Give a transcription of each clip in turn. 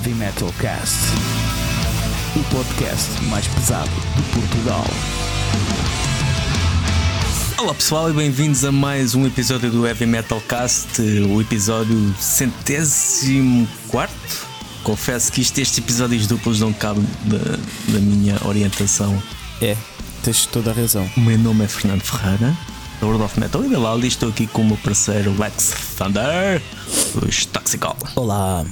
Heavy Metal Cast, o podcast mais pesado de Portugal. Olá pessoal e bem-vindos a mais um episódio do Heavy Metal Cast, o episódio centésimo quarto. Confesso que isto, estes episódios duplos não cabem da, da minha orientação. É, tens toda a razão. O meu nome é Fernando Ferreira, da World of Metal e da Laudi. Estou aqui com o meu parceiro Lex Thunder, os Toxical. Olá,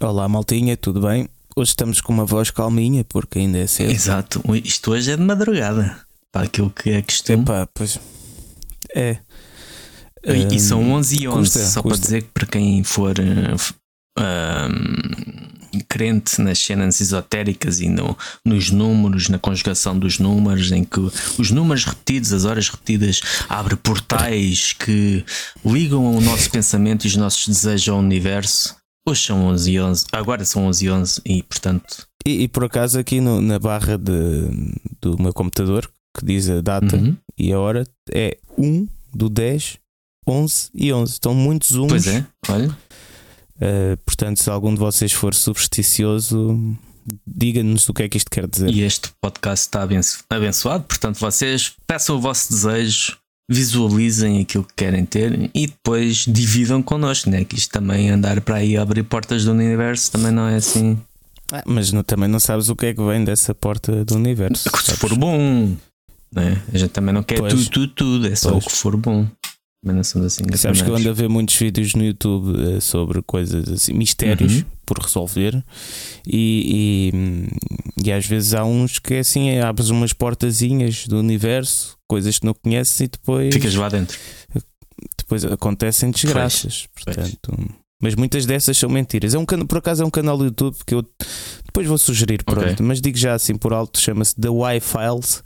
olá maltinha, tudo bem? Hoje estamos com uma voz calminha porque ainda é cedo. Exato, isto hoje é de madrugada, para aquilo que é costume. Epá, pois é. E, e são Hum, 11 e 11, custa, só para custa. dizer que para quem for um, crente nas cenas esotéricas e no, nos números, na conjugação dos números, em que os números repetidos, as horas repetidas, abre portais que ligam o nosso pensamento e os nossos desejos ao universo. Hoje são 11 e 11, agora são 11 e 11 e portanto. E, e por acaso aqui no- na barra de, do meu computador que diz a data Uhum. e a hora é 1 do 10, 11 e 11. Estão muitos uns. Pois é, olha. Uh, portanto, se algum de vocês for supersticioso, diga-nos o que é que isto quer dizer. E este podcast está abenço- abençoado, portanto, vocês peçam o vosso desejo, visualizem aquilo que querem ter e depois dividam connosco, né? Que isto também andar para aí abrir portas do universo também não é assim. Ah, mas não- também não sabes o que é que vem dessa porta do universo. Se sabes? for bom, né? A gente também não quer Pois. tudo, tudo, tudo, é só Pois. o que for bom. Não somos assim Sabes que eu ando a ver muitos vídeos no YouTube eh, sobre coisas assim, mistérios Uhum. por resolver, e, e, e às vezes há uns que é assim: é, abres umas portazinhas do universo, coisas que não conheces, e depois, Ficas lá dentro. depois acontecem desgraças. Pois. Portanto, mas muitas dessas são mentiras. É um, por acaso é um canal do YouTube que eu depois vou sugerir, pronto, mas digo já assim por alto: chama-se The Why Files.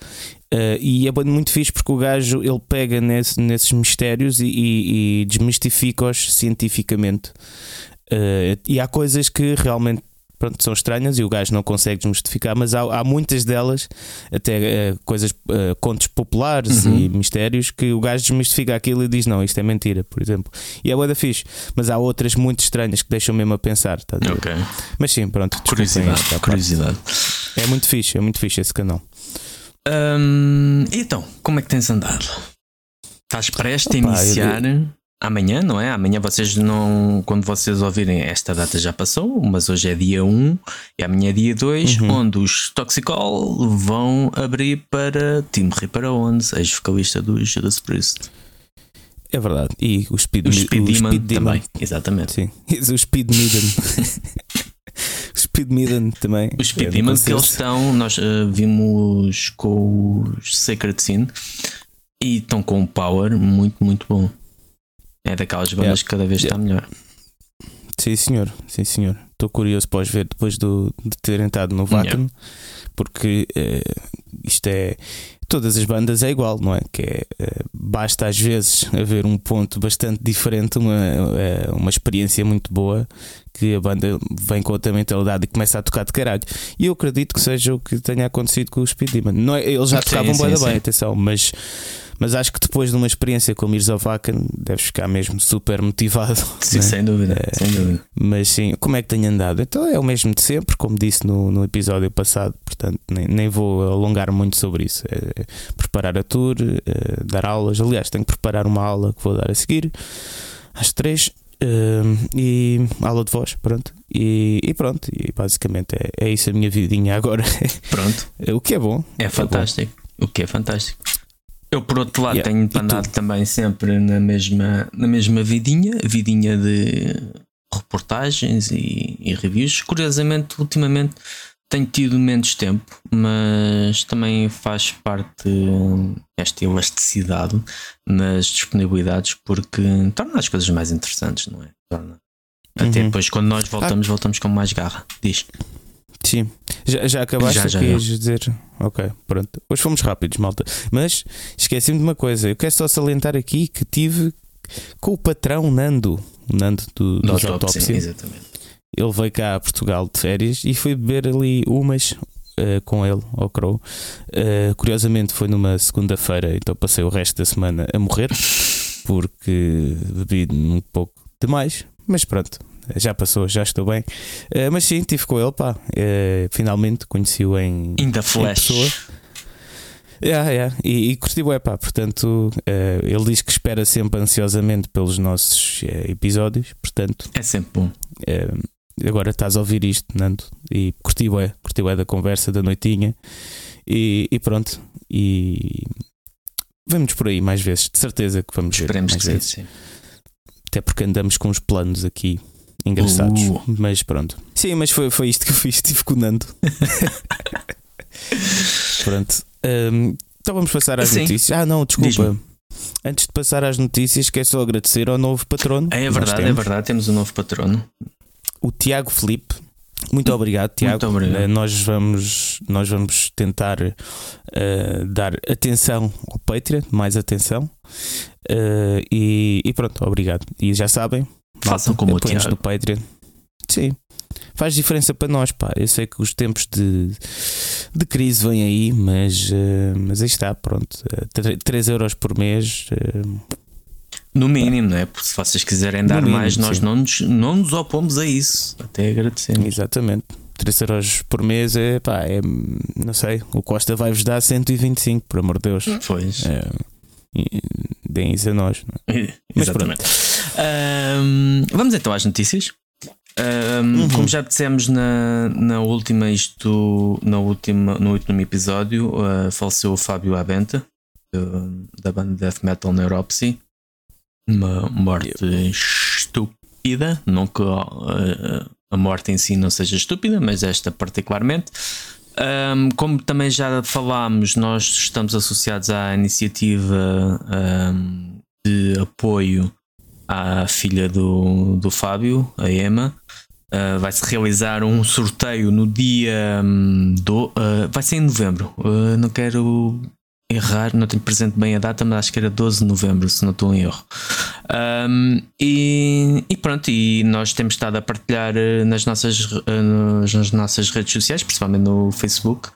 Uh, e é muito fixe porque o gajo ele pega nesse- nesses mistérios e, e- e desmistifica-os cientificamente. Uh, e há coisas que realmente pronto, são estranhas e o gajo não consegue desmistificar, mas há, há muitas delas, até uh, coisas, uh, contos populares Uhum. e mistérios, que o gajo desmistifica aquilo e diz: Não, isto é mentira, por exemplo. E é da fixe, mas há outras muito estranhas que deixam mesmo a pensar. estás a ver? Ok. Mas sim, pronto, Curiosidade, curiosidade. É muito fixe, é muito fixe esse canal. Hum, então, como é que tens andado? Estás prestes a Opa, eu iniciar amanhã, não é? Amanhã vocês não. Quando vocês ouvirem, esta data já passou, mas hoje é dia 1 e amanhã é dia 2, Uhum. onde os Toxicol vão abrir para Tim Reaper 11, ex-vocalista do Judas Priest. É verdade. E o Speed, O Speed Demon Speed Demon. também, exatamente. Sim. O Speed Maiden. Speed Maiden também. Os Speed É, Demon não que eles estão, nós eh, vimos com os Sacred Sin e estão com um power muito, muito bom. É daquelas bandas Yeah. que cada vez está melhor. Sim, senhor. Sim, senhor. Estou curioso para os ver depois do, de terem estado no Vacan, porque eh, isto é. Todas as bandas é igual, não é? Que é, eh, basta às vezes haver um ponto bastante diferente, uma, eh, uma experiência muito boa, que a banda vem com outra mentalidade e começa a tocar de caralho. E eu acredito que seja o que tenha acontecido com o Speed Demon. Não é, eles já Sim, tocavam sim, da sim. bem, atenção, mas, mas acho que depois de uma experiência com o Mirza Vacan, deves ficar mesmo super motivado. Sim, né? sem dúvida, É. sem dúvida. Mas sim, como é que tenho andado? Então é o mesmo de sempre, como disse no, no episódio passado, portanto nem, nem vou alongar muito sobre isso. É preparar a tour, é dar aulas. Aliás, tenho que preparar uma aula que vou dar a seguir às três. é, e aula de voz, pronto. E, e pronto, e basicamente é, é isso a minha vidinha agora. Pronto, o que é bom. é fantástico. O que é fantástico. Eu, por outro lado, Yeah. tenho andado também sempre na mesma, na mesma vidinha, vidinha de reportagens e, e reviews. Curiosamente, ultimamente tenho tido menos tempo, mas também faz parte esta elasticidade nas disponibilidades porque torna as coisas mais interessantes, não é? Torna. Até Uhum. depois, quando nós voltamos, voltamos com mais garra. Diz. Sim. Já, já acabaste Já, já, já. dizer? Ok, pronto. Hoje fomos rápidos, malta. Mas esqueci-me de uma coisa. Eu quero só salientar aqui que tive com o patrão Nando, o Nando do, dos autópsia, autópsia. exatamente. Ele veio cá a Portugal de férias e fui beber ali umas eh, com ele, ao Crow. Eh, curiosamente foi numa segunda-feira, então passei o resto da semana a morrer porque bebi um pouco demais. Mas pronto, já passou, já estou bem. Uh, mas sim, tive com ele, pá. Uh, finalmente conheci-o em. In the flesh. Em Yeah, yeah. E, e curti é pá, portanto, uh, ele diz que espera sempre ansiosamente pelos nossos episódios, portanto. É sempre bom. Agora estás a ouvir isto, Nando, e curti é, curti é da conversa, da noitinha, e, e pronto. E vamos por aí mais vezes, de certeza que vamos Esperemos ver mais que sim, sim. Até porque andamos com uns planos aqui engraçados, Uh. mas pronto. Sim, mas foi, foi isto que eu fiz, estive com o Nando. Pronto. Hum, então vamos passar às Sim. notícias. Ah, não, desculpa. Antes de passar às notícias, quero só agradecer ao novo patrono. É nós verdade, é verdade. Temos um novo patrono. O Tiago Felipe. Muito obrigado, Tiago. Muito obrigado. Eh, Nós vamos, nós vamos tentar eh, dar atenção ao Patreon, mais atenção. Eh, e, e pronto, obrigado. E já sabem, Façam como apoiem-nos no Patreon. Sim, faz diferença para nós, pá. Eu sei que os tempos de, de crise vêm aí, mas, eh, mas aí está, pronto. Uh, 3 euros por mês. eh, No mínimo, não é? Porque se vocês quiserem dar mínimo, mais, nós sim. não nos, não nos opomos a isso. Até agradecemos. exatamente. 3 euros por mês é pá, é, não sei. O Costa vai-vos dar 125, por amor de Deus. Pois. Eh, e deem isso a nós. não é? Mas Exatamente. Ahm, vamos então às notícias. Ahm, Uhum. Como já dissemos na, na última, isto na última, no último episódio, ah, faleceu o Fábio Abenta do- da banda Death Metal Neuropsy. Uma morte estúpida. Não que ah, a morte em si não seja estúpida, mas esta particularmente. Ahm, como também já falámos, nós estamos associados à iniciativa ahm, de apoio à filha do, do Fábio, a Emma. Uh, vai-se realizar um sorteio no dia hum, do. uh, vai ser em novembro. Uh, não quero errar, não tenho presente bem a data, mas acho que era 12 de novembro, se não estou em erro. Um, e, e pronto, e nós temos estado a partilhar uh, nas nossas, uh, nas, nossas redes sociais, principalmente no Facebook.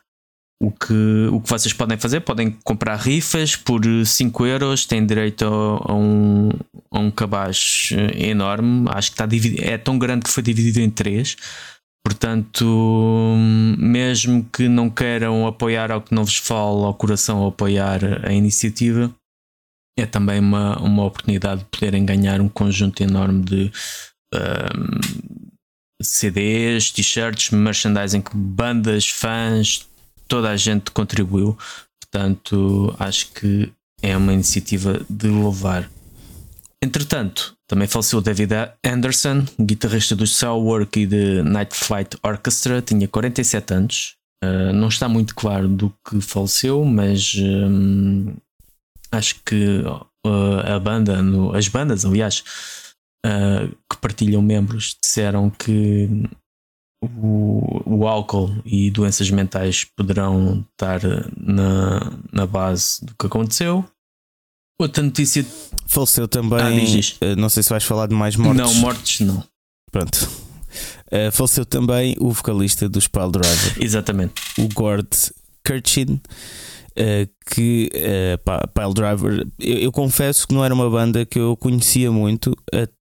O que, o que vocês podem fazer, podem comprar rifas por 5 euros, têm direito a, a um, a um cabaz eh, enorme. Acho que está dividido, é tão grande que foi dividido em três. Portanto, mesmo que não queiram apoiar ao que não vos fala ao coração apoiar a iniciativa, é também uma, uma oportunidade de poderem ganhar um conjunto enorme de hum, CDs, t-shirts, merchandising, que bandas, fãs, toda a gente contribuiu. Portanto, acho que é uma iniciativa de louvar. Entretanto, também faleceu David Anderson, guitarrista do Soulwork e de Night Flight Orchestra, tinha 47 anos. Uh, não está muito claro do que faleceu, mas hum, acho que uh, a banda, no- as bandas, aliás, uh, que partilham membros, disseram que o, o álcool e doenças mentais poderão estar na, na base do que aconteceu. Outra notícia, Faleceu também. Ah, eh, não sei se vais falar de mais mortes. não, mortes não. Pronto. Eh, faleceu também o vocalista dos Pile Driver, Exatamente. o Gord Kirchin. eh, que pá, Pile Driver, eu, eu confesso que não era uma banda que eu conhecia muito,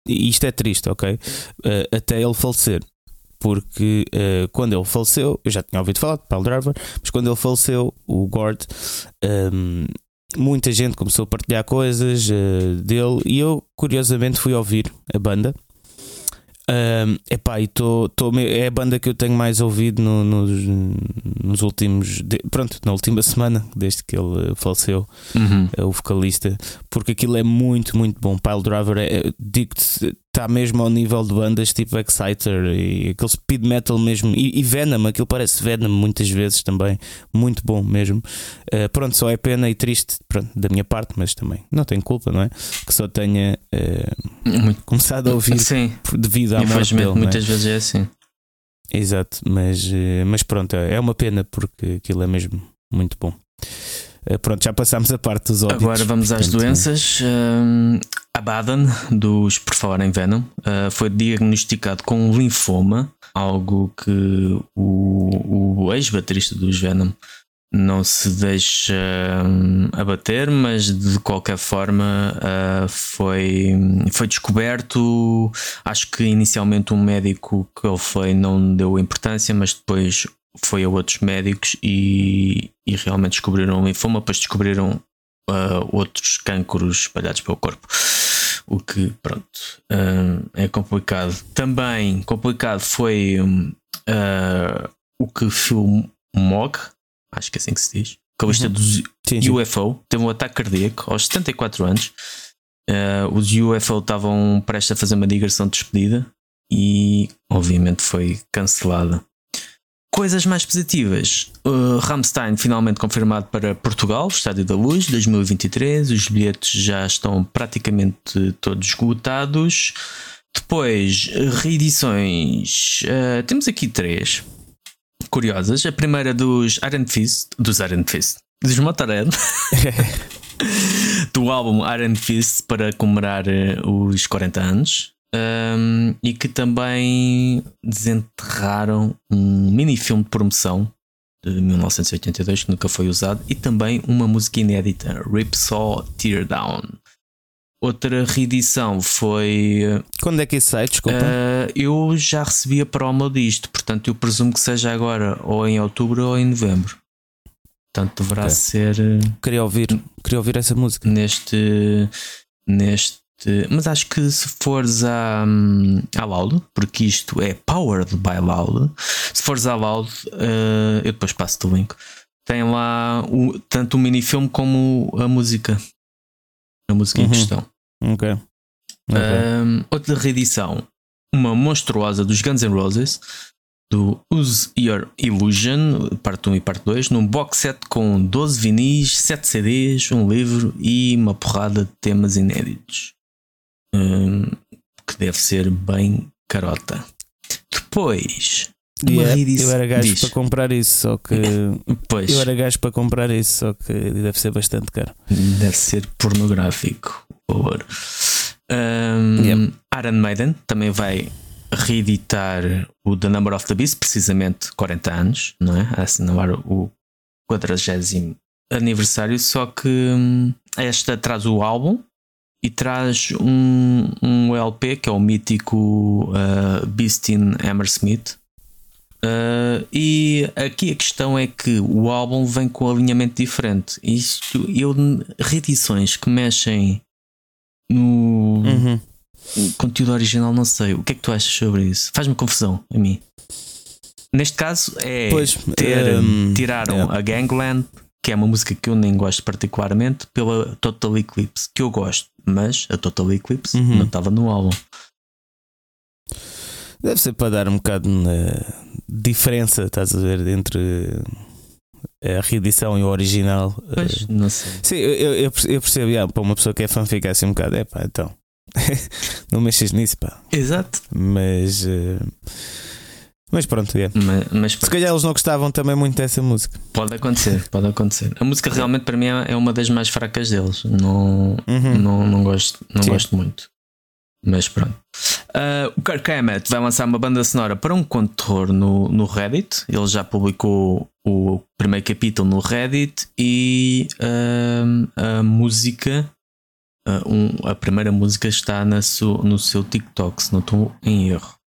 e isto é triste, ok? Eh, até ele falecer, porque quando ele faleceu, eu já tinha ouvido falar de Pile Driver, mas quando ele faleceu, o Gord, ehm, muita gente começou a partilhar coisas eh, dele e eu curiosamente fui ouvir a banda. Um, epá, e tô, tô, é a banda que eu tenho mais ouvido no- nos, nos últimos. de- pronto, na última semana, desde que ele eh, faleceu, Uhum. eh, o vocalista, porque aquilo é muito, muito bom. Pile Driver, é, digo-te, está mesmo ao nível de bandas tipo Exciter e aquele speed metal mesmo. E, e Venom, aquilo parece Venom muitas vezes também, muito bom mesmo. Eh, pronto, só é pena e triste pronto, da minha parte, mas também não tenho culpa, não é? Que só tenha Muito- começado a ouvir Sim, devido à morte dele. é? muitas vezes é assim. Exato, mas, eh, mas pronto, é uma pena porque aquilo é mesmo muito bom. Pronto, já passámos a parte dos ódios. Agora vamos às portanto, doenças. Um, a Baden, dos Por Falar em Venom, uh, foi diagnosticado com um linfoma, algo que o, o ex-baterista dos Venom não se deixa hum, abater, mas de qualquer forma uh, foi, foi descoberto. Acho que inicialmente um médico que ele foi não deu importância, mas depois foi a outros médicos e, e realmente descobriram linfoma, depois descobriram uh, outros cânceres espalhados pelo corpo. O que, pronto, uh, é complicado. Também complicado foi uh, o que Phil Mog, acho que é assim que se diz, que uhum. dos sim, sim. UFO, teve um ataque cardíaco aos 74 anos. Os UFO estavam prestes a fazer uma digressão de despedida e, obviamente, foi cancelada. Coisas mais positivas. Uh, Ramstein finalmente confirmado para Portugal, Estádio da Luz, 2023. Os bilhetes já estão praticamente todos esgotados. Depois, reedições. Uh, temos aqui três curiosas. A primeira dos Iron Fist, dos Iron Fist, dos Motorhead, do álbum Iron Fist para comemorar eh, os 40 anos um, e que também desenterraram um mini filme de promoção de 1982 que nunca foi usado e também uma música inédita, Ripsaw Teardown. Outra reedição foi. Quando é que isso sai? Desculpa. Uh, eu já recebi a promo disto, portanto eu presumo que seja agora ou em outubro ou em novembro. Portanto deverá okay. ser. Queria ouvir, queria ouvir essa música. Neste. Neste mas acho que se fores à, à Loud, porque isto é powered by Loud, se fores à Loud, uh, eu depois passo-te o link. Tem lá o, tanto o minifilme como a música. A música uhum. em questão. Ok. okay. Um, outra reedição, uma monstruosa dos Guns N' Roses, do Use Your Illusion, parte 1 e parte 2, num box set com 12 vinis, 7 CDs, um livro e uma porrada de temas inéditos deve ser bem carota. Depois, yeah, reedição. Eu era gajo Diz. para comprar isso, só que. Pois. Eu era gajo para comprar isso, só que deve ser bastante caro. Deve ser pornográfico, por favor. Um, yeah. Iron Maiden também vai reeditar o The Number of the Beast, precisamente 40 anos, não é? A assinalar o 40 aniversário, só que hum, esta traz o álbum e traz um, um LP que é o mítico uh, Beast in Hammersmith. Uh, e aqui a questão é que o álbum vem com um alinhamento diferente. Isto, eu, reedições que mexem no uhum. conteúdo original, não sei. O que é que tu achas sobre isso? Faz-me confusão a mim. Neste caso é pois, ter, um, tiraram yeah. a Gangland que é uma música que eu nem gosto particularmente, pela Total Eclipse, que eu gosto, mas a Total Eclipse uhum. não estava no álbum. Deve ser para dar um bocado de diferença, estás a ver, entre a reedição e o original. Pois, não sei. Sim, eu, eu, eu percebo, yeah, para uma pessoa que é fã ficar assim um bocado, é pá, então. não mexes nisso, pá. Exato. Mas. Uh, mas pronto, é. Mas, mas, Se calhar eles não gostavam também muito dessa música. Pode acontecer, pode acontecer. A música realmente para mim é uma das mais fracas deles. Não, uhum. não, não, gosto, não gosto muito. Mas pronto. Uh, o Kirk Hammett vai lançar uma banda sonora para um conto de terror no, no Reddit. Ele já publicou o primeiro capítulo no Reddit e uh, a música, uh, um, a primeira música está na su, no seu TikTok, se não estou em erro.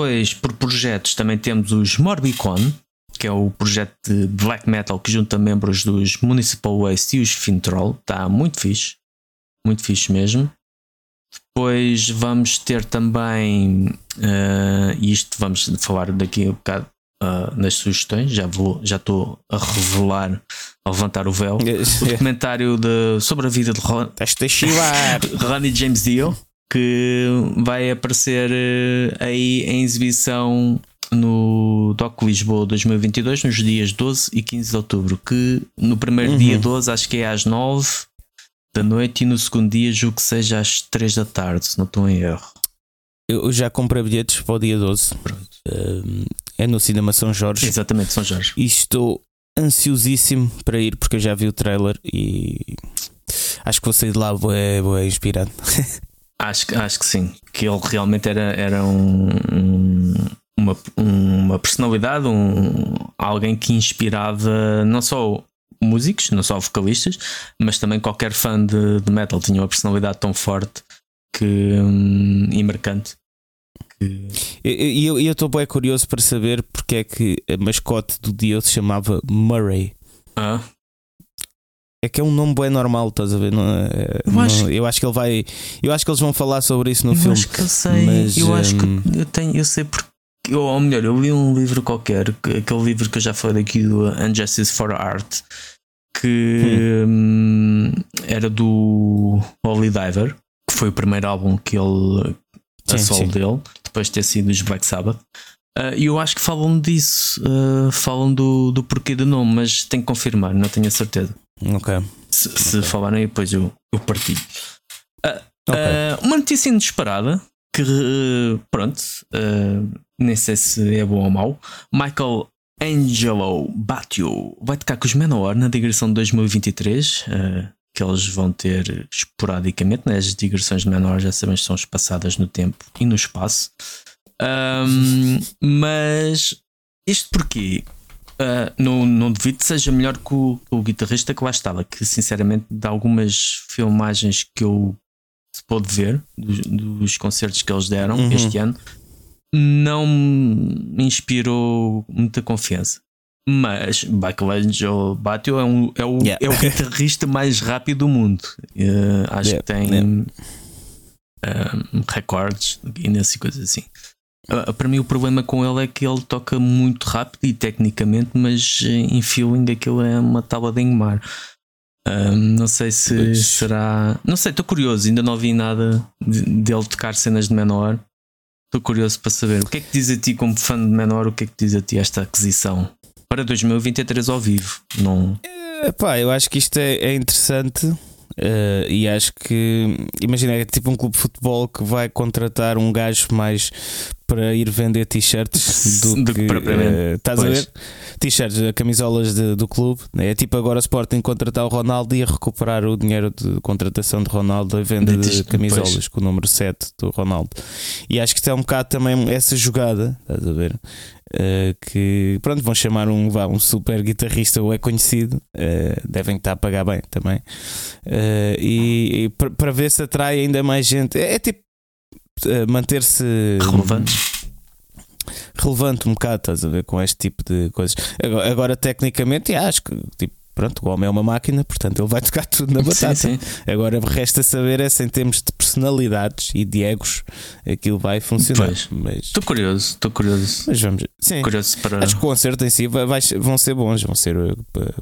Depois, por projetos, também temos os Morbicon, que é o projeto de black metal que junta membros dos Municipal Waste e os Fintroll. Está muito fixe. Muito fixe mesmo. Depois vamos ter também, uh, isto vamos falar daqui a um bocado uh, nas sugestões, já vou, já estou a revelar, a levantar o véu. o documentário de, sobre a vida de Ron, Ronnie James Dio que vai aparecer eh, aí em exibição no Doc Lisboa 2022 nos dias 12 e 15 de outubro. Que no primeiro uhum. dia 12 acho que é às 9 da noite e no segundo dia julgo que seja às 3 da tarde, se não estou em erro. Eu já comprei bilhetes para o dia 12. Uh, é no Cinema São Jorge. Exatamente, São Jorge. E estou ansiosíssimo para ir porque eu já vi o trailer e acho que vou sair de lá bué, bué inspirado. Acho, acho que sim. Que ele realmente era, era um, um, uma, uma personalidade, um, alguém que inspirava não só músicos, não só vocalistas, mas também qualquer fã de, de metal tinha uma personalidade tão forte que, hum, e marcante. E eu estou bem curioso para saber porque é que a mascote do dia se chamava Murray. Ah, É que é um nome bem normal, estás a ver? Não é- Eu não- acho- eu acho que ele vai. Eu acho que eles vão falar sobre isso no eu filme. acho que eu sei, mas, eu acho que hum, eu tenho, eu sei porque. Ou ou melhor, eu li um livro qualquer, que- aquele livro que eu já falei aqui do Unjustice for Art, que hum, era do Holy Diver, que foi o primeiro álbum que ele a Sim, solo sim. dele, depois de ter sido os Black Sabbath. Ah, E eu acho que falam disso, ah, falam do, do porquê do nome, mas tenho que confirmar, não tenho a certeza. Ok. Se, se falarem, depois eu, eu partilho. Ok. Ah, uma notícia inesperada que, pronto, eh, nem sei se é bom ou mau. Michael Angelo Batio vai tocar com os Manowar na digressão de 2023, eh, que eles vão ter esporadicamente. Né? As digressões de Manowar já sabemos que são espaçadas no tempo e no espaço. Ahm, mas isto porquê? Ah, não, não devido que seja melhor que o, o guitarrista que lá estava, que sinceramente de algumas filmagens que eu se pôde ver dos, dos concertos que eles deram Uhum. este ano não me inspirou muita confiança. Mas Michelangelo Batio é, um, é, o, Yeah. é o guitarrista mais rápido do mundo. Eh, acho Yeah, que tem yeah. um, recordes de Guinness e coisas assim. Ah, para mim, o problema com ele é que ele toca muito rápido e tecnicamente, mas eh, em feeling aquilo é uma tábua de engomar. Ah, não sei se será. Não sei, estou curioso, ainda não vi nada de- dele tocar cenas de menor. Estou curioso para saber o que é que diz a ti, como fã de menor, o que é que diz a ti esta aquisição para 2023 ao vivo? Não. Epá, eu acho que isto é, é interessante eh, e acho que imagina, é tipo um clube de futebol que vai contratar um gajo mais para ir vender t-shirts do, Do que propriamente. eh, estás a Pois. ver? T-shirts, eh, camisolas de- do clube. né? É tipo agora o Sporting contratar o Ronaldo e a recuperar o dinheiro de contratação de Ronaldo a venda De de, camisolas pois. com o número 7 do Ronaldo. E acho que isto é um bocado também essa jogada, estás a ver? Uh, que pronto, vão chamar um, vá, um super guitarrista ou é conhecido, uh, devem estar a pagar bem também. Uh, e e para ver se atrai ainda mais gente, é, é tipo uh, manter-se Relevante. relevante um bocado, estás a ver, com este tipo de coisas. Agora, agora, tecnicamente, acho que tipo, pronto, o homem é uma máquina, portanto ele vai tocar tudo na batata. Sim, sim. Agora resta saber é se em termos de personalidades e de egos aquilo vai funcionar. Pois. Mas, Estou curioso, estou curioso. mas vamos sim. Curioso para. Acho que o concerto em si vai- vai- vão ser bons, vão ser uh,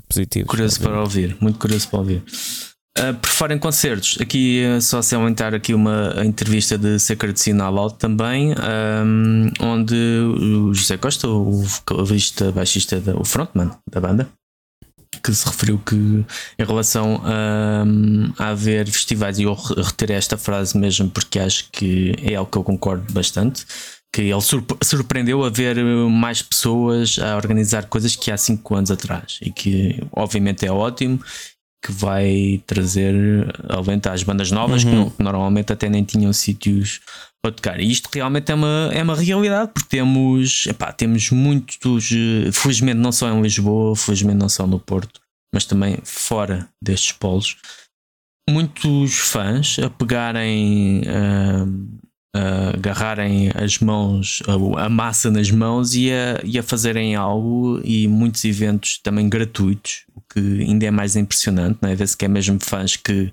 positivos. Curioso para ouvir, muito curioso para ouvir. Uh, por falar em concertos, aqui uh, só se aumentar aqui uma entrevista de Sacred Sinal Out também, um, onde o José Costa, o vocalista, baixista, da, o frontman da banda, que se referiu que em relação a, a haver festivais, e eu re- retirei esta frase mesmo porque acho que é algo que eu concordo bastante. Que ele surp- surpreendeu a ver mais pessoas a organizar coisas que há 5 anos atrás e que obviamente é ótimo que vai trazer alento às bandas novas que, Uhum. não- que normalmente até nem tinham sítios para tocar. E isto realmente é uma, é uma realidade porque temos, epá, temos muitos, eh, felizmente não só em Lisboa, felizmente não só no Porto, mas também fora destes polos, muitos fãs a pegarem. ah, a agarrarem as mãos, a, massa nas mãos e a, e a fazerem algo e muitos eventos também gratuitos, o que ainda é mais impressionante, não é? Ver-se que é mesmo fãs que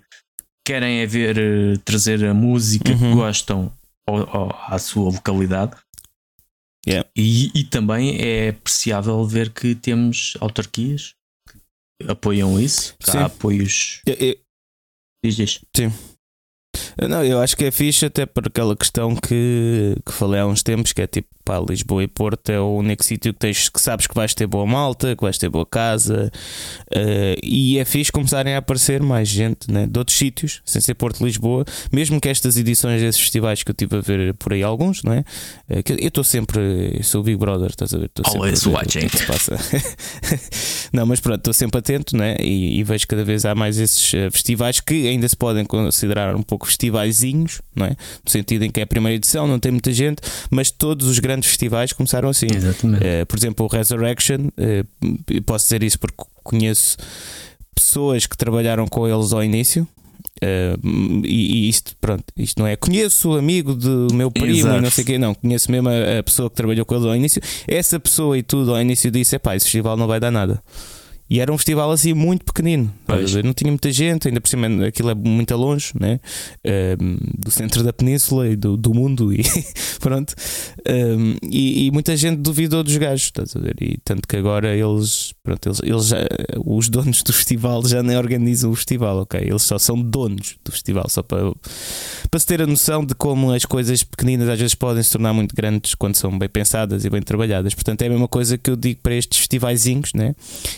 querem é ver eh, trazer a música que Uhum. gostam ao- ao- à sua localidade. Yeah. E, e também é apreciável ver que temos autarquias que apoiam isso, que Sim. há apoios. Eu- eu- Diz, diz. Não, eu acho que é fixe até por aquela questão que, que falei há uns tempos, que é tipo, pá, Lisboa e Porto é o único sítio que tens que sabes que vais ter boa malta, que vais ter boa casa, eh, e é fixe começarem a aparecer mais gente né, de outros sítios, sem ser Porto Lisboa, mesmo que estas edições desses festivais que eu estive a ver por aí alguns, não é? Eh, que eu estou sempre, eu sou o Big Brother, estás a ver? Estou sempre Always a ver watching. que é passa. não, mas pronto, estou sempre atento, né? E, e vejo cada vez há mais esses eh, festivais que ainda se podem considerar um pouco festivais festivaizinhos, não é? No sentido em que é a primeira edição, não tem muita gente, mas todos os grandes festivais começaram assim. Uh, por exemplo, o Resurrection, uh, posso dizer isso porque conheço pessoas que trabalharam com eles ao início. Uh, e, e, isto, pronto, isto não é. Conheço o amigo do meu primo Exato. e não sei quê, não. Conheço mesmo a, a, pessoa que trabalhou com ele ao início. Essa pessoa e tudo ao início disse: é pá, esse festival não vai dar nada. E era um festival assim muito pequenino. Não tinha muita gente, ainda por cima aquilo é muito longe né? Um, do centro da península e do, do mundo. E pronto. Um, e, e, muita gente duvidou dos gajos, estás a ver? E tanto que agora eles, pronto, eles, eles já, os donos do festival já nem organizam o festival, ok? Eles só são donos do festival, só para, para se ter a noção de como as coisas pequeninas às vezes podem se tornar muito grandes quando são bem pensadas e bem trabalhadas. Portanto, é a mesma coisa que eu digo para estes festivaizinhos, né?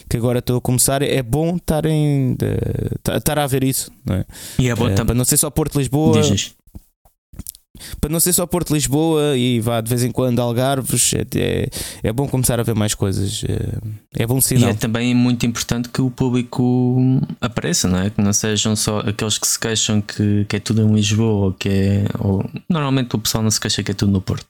Que agora agora estou a começar, é bom estarem estar a ver isso, não é? E é bom uh, também. Para não ser só Porto Lisboa. Para não ser só Porto Lisboa e vá de vez em quando Algarves, é, é, é bom começar a ver mais coisas. É, é bom sinal. E é também muito importante que o público apareça, não é? Que não sejam só aqueles que se queixam que, que é tudo em Lisboa, que é. Ou, normalmente o pessoal não se queixa que é tudo no Porto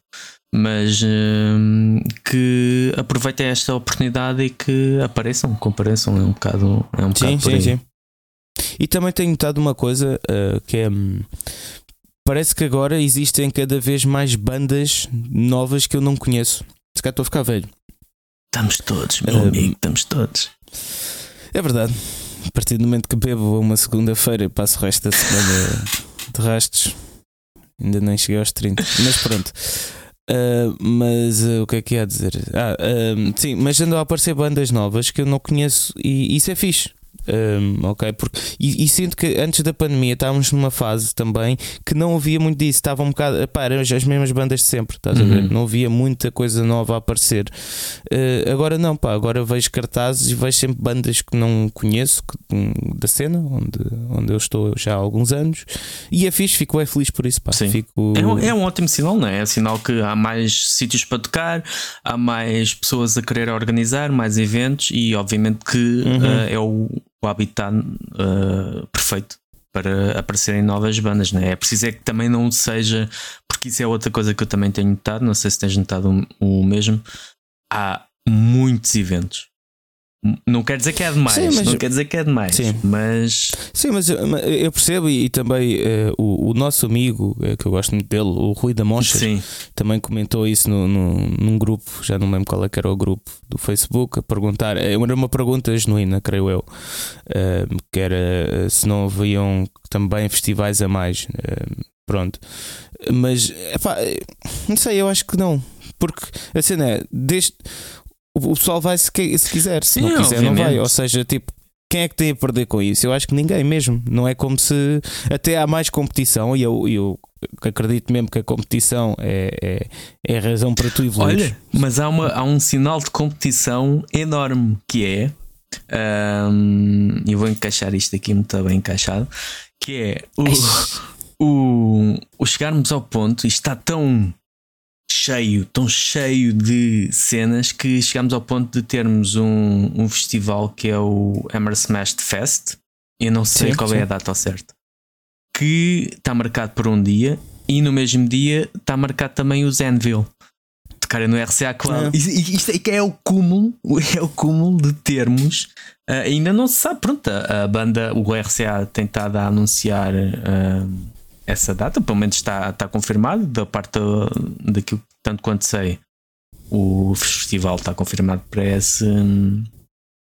mas hum, que aproveitem esta oportunidade e que apareçam, compareçam, é um bocado, é um bocado sim, sim, sim. E também tenho notado uma coisa uh, que é. Hum, parece que agora existem cada vez mais bandas novas que eu não conheço. Se calhar estou a ficar velho. Estamos todos, meu uh, amigo, estamos todos. É verdade. A partir do momento que bebo uma segunda-feira, passo o resto da semana de rastos. Ainda nem cheguei aos 30. Mas pronto. Uh, mas uh, o que é que ia dizer? Ah, uh, sim, mas andam a aparecer bandas novas que eu não conheço e isso é fixe. Um, ok, porque, e, e, sinto que antes da pandemia estávamos numa fase também que não havia muito disso, estavam um bocado, pá, eram as mesmas bandas de sempre, estás uhum. a ver? Uhum. Não havia muita coisa nova a aparecer. Uh, agora não, pá, agora vejo cartazes e vejo sempre bandas que não conheço que, um, da cena, onde, onde eu estou já há alguns anos, e é fixe, fico bem feliz por isso, pá. Sim. Fico... É, um, é um ótimo sinal, não é? É sinal que há mais sítios para tocar, há mais pessoas a querer organizar, mais eventos, e obviamente que uhum. uh, é o o habitat uh, perfeito para aparecerem novas bandas, né? É preciso é que também não seja, porque isso é outra coisa que eu também tenho notado, não sei se tens notado o, o mesmo. Há muitos eventos não quer dizer que é demais, sim, não quer dizer que é demais, sim. mas. Sim, mas eu, percebo e, também uh, o, o, nosso amigo, uh, que eu gosto muito dele, o Rui da Moncha, também comentou isso no, no, num grupo, já não lembro qual é que era o grupo do Facebook, a perguntar, eh, era uma pergunta genuína, creio eu, uh, que era se não haviam também festivais a mais. pronto, mas epá, não sei, eu acho que não, porque a cena é, desde o pessoal vai se, se quiser, se Sim, não quiser, obviamente. não vai. Ou seja, tipo, quem é que tem a perder com isso? Eu acho que ninguém mesmo. Não é como se até há mais competição e eu, eu acredito mesmo que a competição é, é, é a razão para tu evoluir. Olha, mas há, uma, há um sinal de competição enorme que é. Um, eu vou encaixar isto aqui muito bem encaixado. Que é o, o, o chegarmos ao ponto e está tão cheio, tão cheio de cenas que chegamos ao ponto de termos um, um festival que é o Hammer Smashed Fest. Eu não sei sim, qual sim. é a data ao certo. Que está marcado por um dia e no mesmo dia está marcado também o Zenville. Tocarem no RCA Cloud. É. Isto é, é o cúmulo, é o cúmulo de termos. Uh, ainda não se sabe, pronto, a, a banda, o RCA tem estado a anunciar uh, essa data, pelo menos está, está confirmado da parte daquilo, tanto quanto sei. O festival está confirmado para, esse, uhum.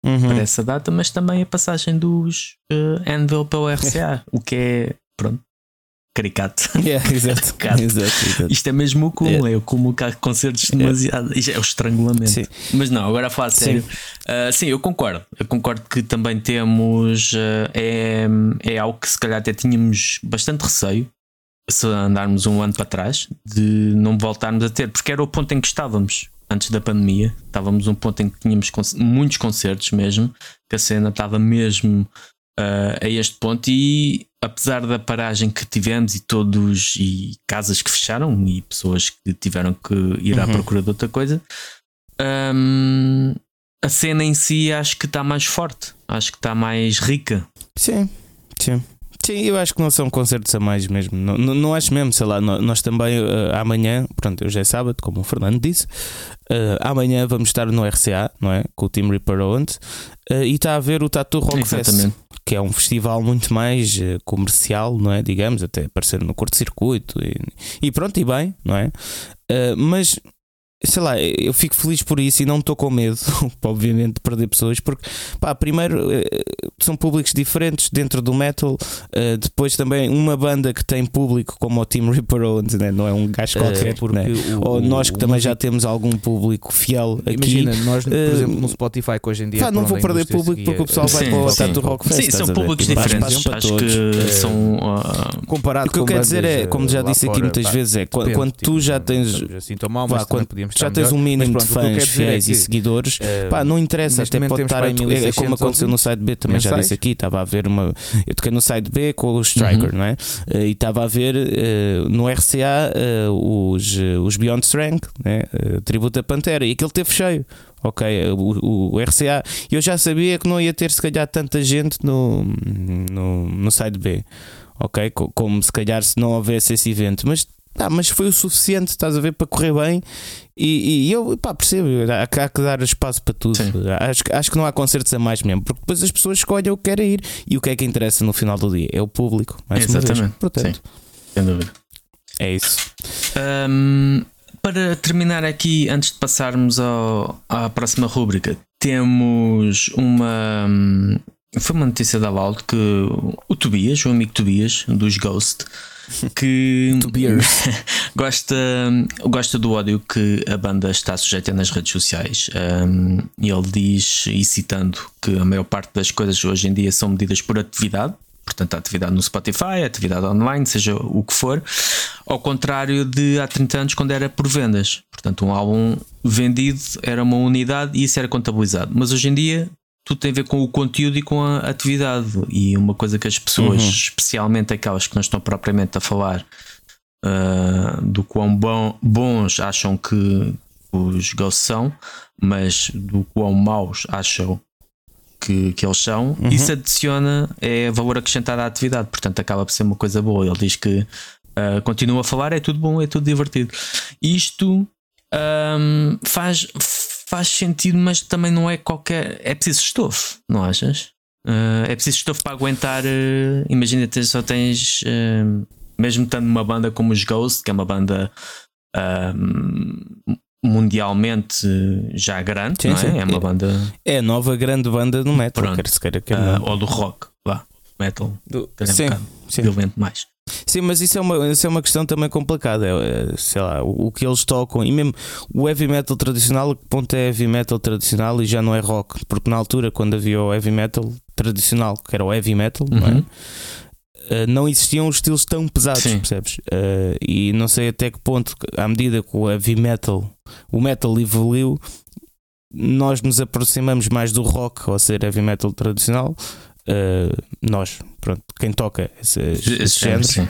para essa data, mas também a passagem dos uh, Anvil para o RCA, o que é pronto, caricato. Yeah, exato. exato. Isto é mesmo o cúmulo, yeah. é o cúmulo que há concertos demasiado. Isto é o estrangulamento. Sim. Mas não, agora a falar sério. Sim. Uh, sim, eu concordo. Eu concordo que também temos. Uh, é, é algo que se calhar até tínhamos bastante receio se andarmos um ano para trás, de não voltarmos a ter, porque era o ponto em que estávamos antes da pandemia. Estávamos um ponto em que tínhamos muitos concertos mesmo, que a cena estava mesmo uh, a este ponto e apesar da paragem que tivemos e todos e casas que fecharam e pessoas que tiveram que ir à uhum. procura de outra coisa, um, a cena em si acho que está mais forte, acho que está mais rica. Sim, sim. Sim, eu acho que não são concertos a mais mesmo. Não, não, não acho mesmo, sei lá, nós também uh, amanhã, pronto, hoje é sábado, como o Fernando disse, uh, amanhã vamos estar no RCA, não é? Com o Team Reaper Owens, uh, e está a ver o Tattoo Rock Exatamente. Fest, que é um festival muito mais comercial, não é? Digamos, até aparecer no curto-circuito e, e, pronto, e bem, não é? mas sei lá, eu fico feliz por isso e não estou com medo, obviamente, de perder pessoas, porque, pá, primeiro eh, são públicos diferentes dentro do metal, uh, depois também uma banda que tem público como o Team Reaper Owens, né? não é um gajo eh, qualquer, uh, né? o, ou nós que o, também o já temos algum público fiel aqui. Imagina, nós, por uh, exemplo, no Spotify que hoje em dia. Pá, não vou perder público porque o pessoal sim, vai para o Tanto Rock Fest. Sim, são públicos diferentes, acho que são. Comparado o que eu quero dizer é, como já disse aqui muitas vezes, é quando tu já tipo, tens. Assim tão mal, mas já tens um mínimo de fãs fiéis e seguidores, pá, não interessa, até pode estar. É como aconteceu no site B, também já disse aqui, estava a ver uma. Eu toquei no site B com o Striker, uhum. não é? Eh, e estava a ver uh, no RCA uh, os, os Beyond Strength, né? Uh, tributo a Pantera, e aquele teve cheio. Ok, o, o, RCA. Eu já sabia que não ia ter, se calhar, tanta gente no, no, no site B. Ok, como se calhar se não houvesse esse evento, mas ah, mas foi o suficiente, estás a ver, para correr bem. E, e eu pá, percebo, há, há, que dar espaço para tudo. Acho, acho que não há concertos a mais mesmo, porque depois as pessoas escolhem o que querem ir e o que é que interessa no final do dia é o público. Mais Exatamente. Portanto, Sim. sem dúvida. É isso. Um, para terminar aqui, antes de passarmos ao, à próxima rúbrica, temos uma. Foi uma notícia da Valdo que o Tobias, o amigo Tobias, dos Ghost, que gosta, gosta do ódio que a banda está sujeita nas redes sociais. Um, e ele diz, e citando, que a maior parte das coisas hoje em dia são medidas por atividade. Portanto, a atividade no Spotify, a atividade online, seja o que for, ao contrário de há 30 anos, quando era por vendas. Portanto, um álbum vendido era uma unidade e isso era contabilizado. Mas hoje em dia tudo tem a ver com o conteúdo e com a atividade. E uma coisa que as pessoas, uhum. especialmente aquelas que não estão propriamente a falar uh, do quão bom, bons acham que os ghosts são, mas do quão maus acham que, que eles são, uhum. isso adiciona é valor acrescentado à atividade, portanto acaba por ser uma coisa boa. Ele diz que uh, continua a falar, é tudo bom, é tudo divertido. Isto um, faz faz sentido, mas também não é qualquer. É preciso estofo, não achas? Uh, é preciso estofo para aguentar. Uh, imagina, -te, só tens. Uh, mesmo estando numa banda como os Ghost, que é uma banda mundialmente já grande, sim, não é? Sim. É uma banda. É a nova grande banda do metal, quer se queira, quer ou do rock, lá. Metal. Do... Sim, um sim. mais. Sim, mas isso é uma, isso é uma questão também complicada. É, sei lá, o, o, que eles tocam, e mesmo o heavy metal tradicional, que ponto é heavy metal tradicional e já não é rock? Porque na altura, quando havia o heavy metal tradicional, que era o heavy metal, uhum. não, é? uh, não existiam estilos tão pesados, Sim. percebes? Uh, e não sei até que ponto, à medida que o heavy metal, o metal evoluiu, nós nos aproximamos mais do rock, ou ser heavy metal tradicional, uh, nós, pronto, quem toca esses, esses géneros, sim.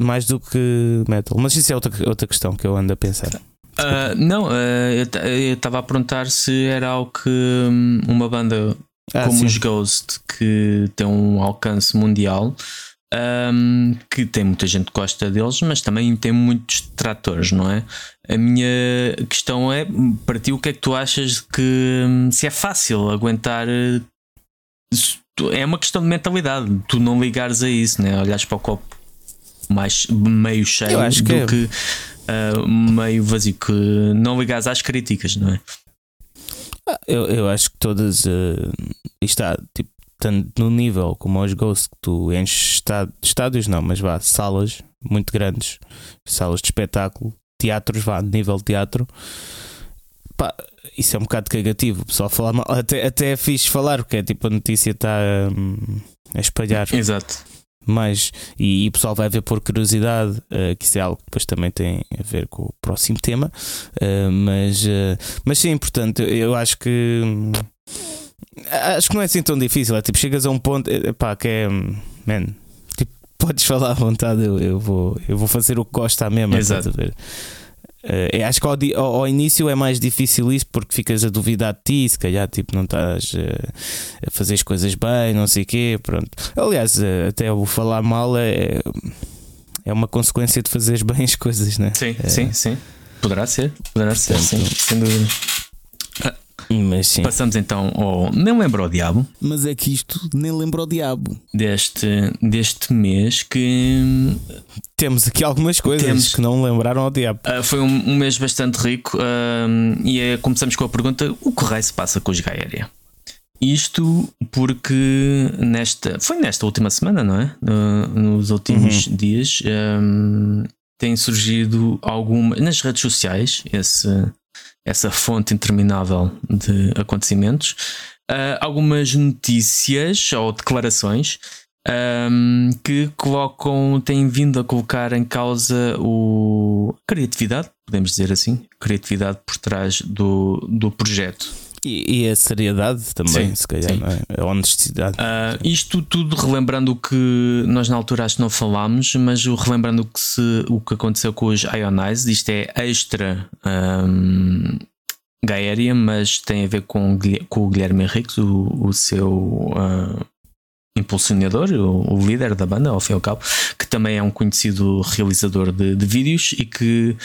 mais do que metal. Mas isso é outra, outra questão que eu ando a pensar. Uh, não, uh, eu estava a perguntar se era algo que hum, uma banda ah, como sim. os Ghost, que tem um alcance mundial, um, que tem muita gente que gosta deles, mas também tem muitos detratores, não é? A minha questão é para ti, o que é que tu achas que hum, se é fácil aguentar é uma questão de mentalidade. Tu não ligares a isso, né? olhares para o copo mais meio cheio do é. que uh, meio vazio, que não ligares às críticas, não é? Ah, eu, eu acho que todas uh, está tipo tanto no nível como aos Ghosts que tu enches estádios, não, mas vá, salas muito grandes, salas de espetáculo, teatros, vá, nível teatro. Pá, isso é um bocado cagativo. O pessoal fala mal. Até, até é fixe falar, porque é tipo a notícia está um, a espalhar. Exato. Mas, e, e o pessoal vai ver por curiosidade, uh, que isso é algo que depois também tem a ver com o próximo tema. Uh, mas, uh, mas sim, portanto, eu acho que. Hum, acho que não é assim tão difícil. É tipo, chegas a um ponto pá, que é. Hum, man, tipo, podes falar à vontade, eu, eu, vou, eu vou fazer o que gosto à mesma. Exato. Uh, acho que ao, ao, ao, início é mais difícil isso porque ficas a duvidar de ti, se calhar tipo, não estás uh, a fazer as coisas bem, não sei o quê. Pronto. Aliás, uh, até o falar mal é, é uma consequência de fazeres bem as coisas, né? Sim, sim, sim. Poderá ser, poderá ser, sim, sem dúvida. Mas sim. Passamos então ao Nem Lembro o Diabo. Mas é que isto nem lembra o Diabo. Deste, deste mês que. Temos aqui algumas coisas Temos, que não lembraram ao Diabo. Uh, foi um, um, mês bastante rico uh, e é, começamos com a pergunta: o que raio se passa com os Gaéria? Isto porque nesta. Foi nesta última semana, não é? Uh, nos últimos uhum. dias. Um, tem surgido alguma nas redes sociais esse essa fonte interminável de acontecimentos, uh, algumas notícias ou declarações um, que colocam, têm vindo a colocar em causa o, a criatividade, podemos dizer assim, criatividade por trás do, do projeto. E, e, a seriedade também, sim, se calhar, é? a honestidade. Uh, isto tudo relembrando o que nós na altura acho que não falámos, mas o, relembrando o que, se, o que aconteceu com os Ionize, isto é extra um, Gaéria, mas tem a ver com, com o Guilherme Henriques, o, o seu uh, impulsionador, o, o, líder da banda, ao fim e ao cabo, que também é um conhecido realizador de, de vídeos e que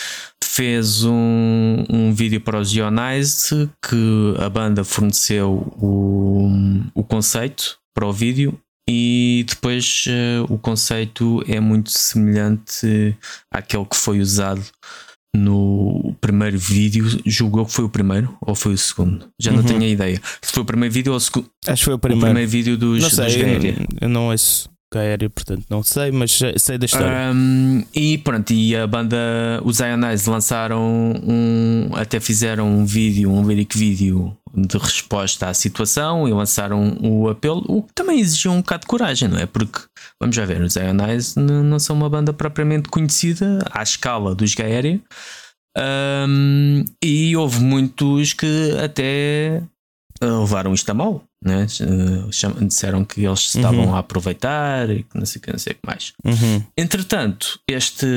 fez um, um vídeo para os Ionize que a banda forneceu o, o conceito para o vídeo e depois uh, o conceito é muito semelhante àquele que foi usado no primeiro vídeo, julgou que foi o primeiro ou foi o segundo? Já uhum. não tenho a ideia. Se foi o primeiro vídeo ou o segundo. Acho que foi o primeiro. O primeiro vídeo dos, não sei, dos eu, eu não ouço aéreo, portanto não sei, mas sei da história. Um, e pronto, e a banda, os Ionize lançaram um, até fizeram um vídeo, um lyric vídeo de resposta à situação e lançaram o apelo, o que também exigiu um bocado de coragem, não é? Porque, vamos já ver, os Ionize não são uma banda propriamente conhecida à escala dos Gaéria. Um, e houve muitos que até levaram isto a mal, né? disseram que eles se estavam uhum. a aproveitar e que não sei o que, não sei o que mais. Uhum. Entretanto, este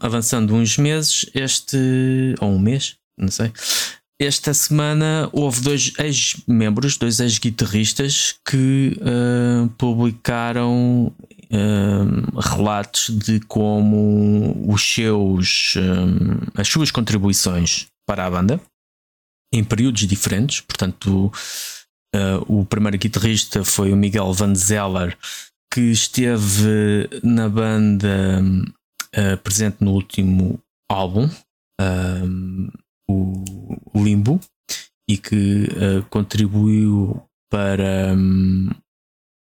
avançando uns meses, este ou um mês, não sei, esta semana houve dois ex-membros, dois ex-guitarristas que uh, publicaram uh, relatos de como os seus, as suas contribuições para a banda em períodos diferentes. Portanto, o primeiro guitarrista foi o Miguel Van Zeller, que esteve na banda presente no último álbum o Limbo e que uh, contribuiu para um,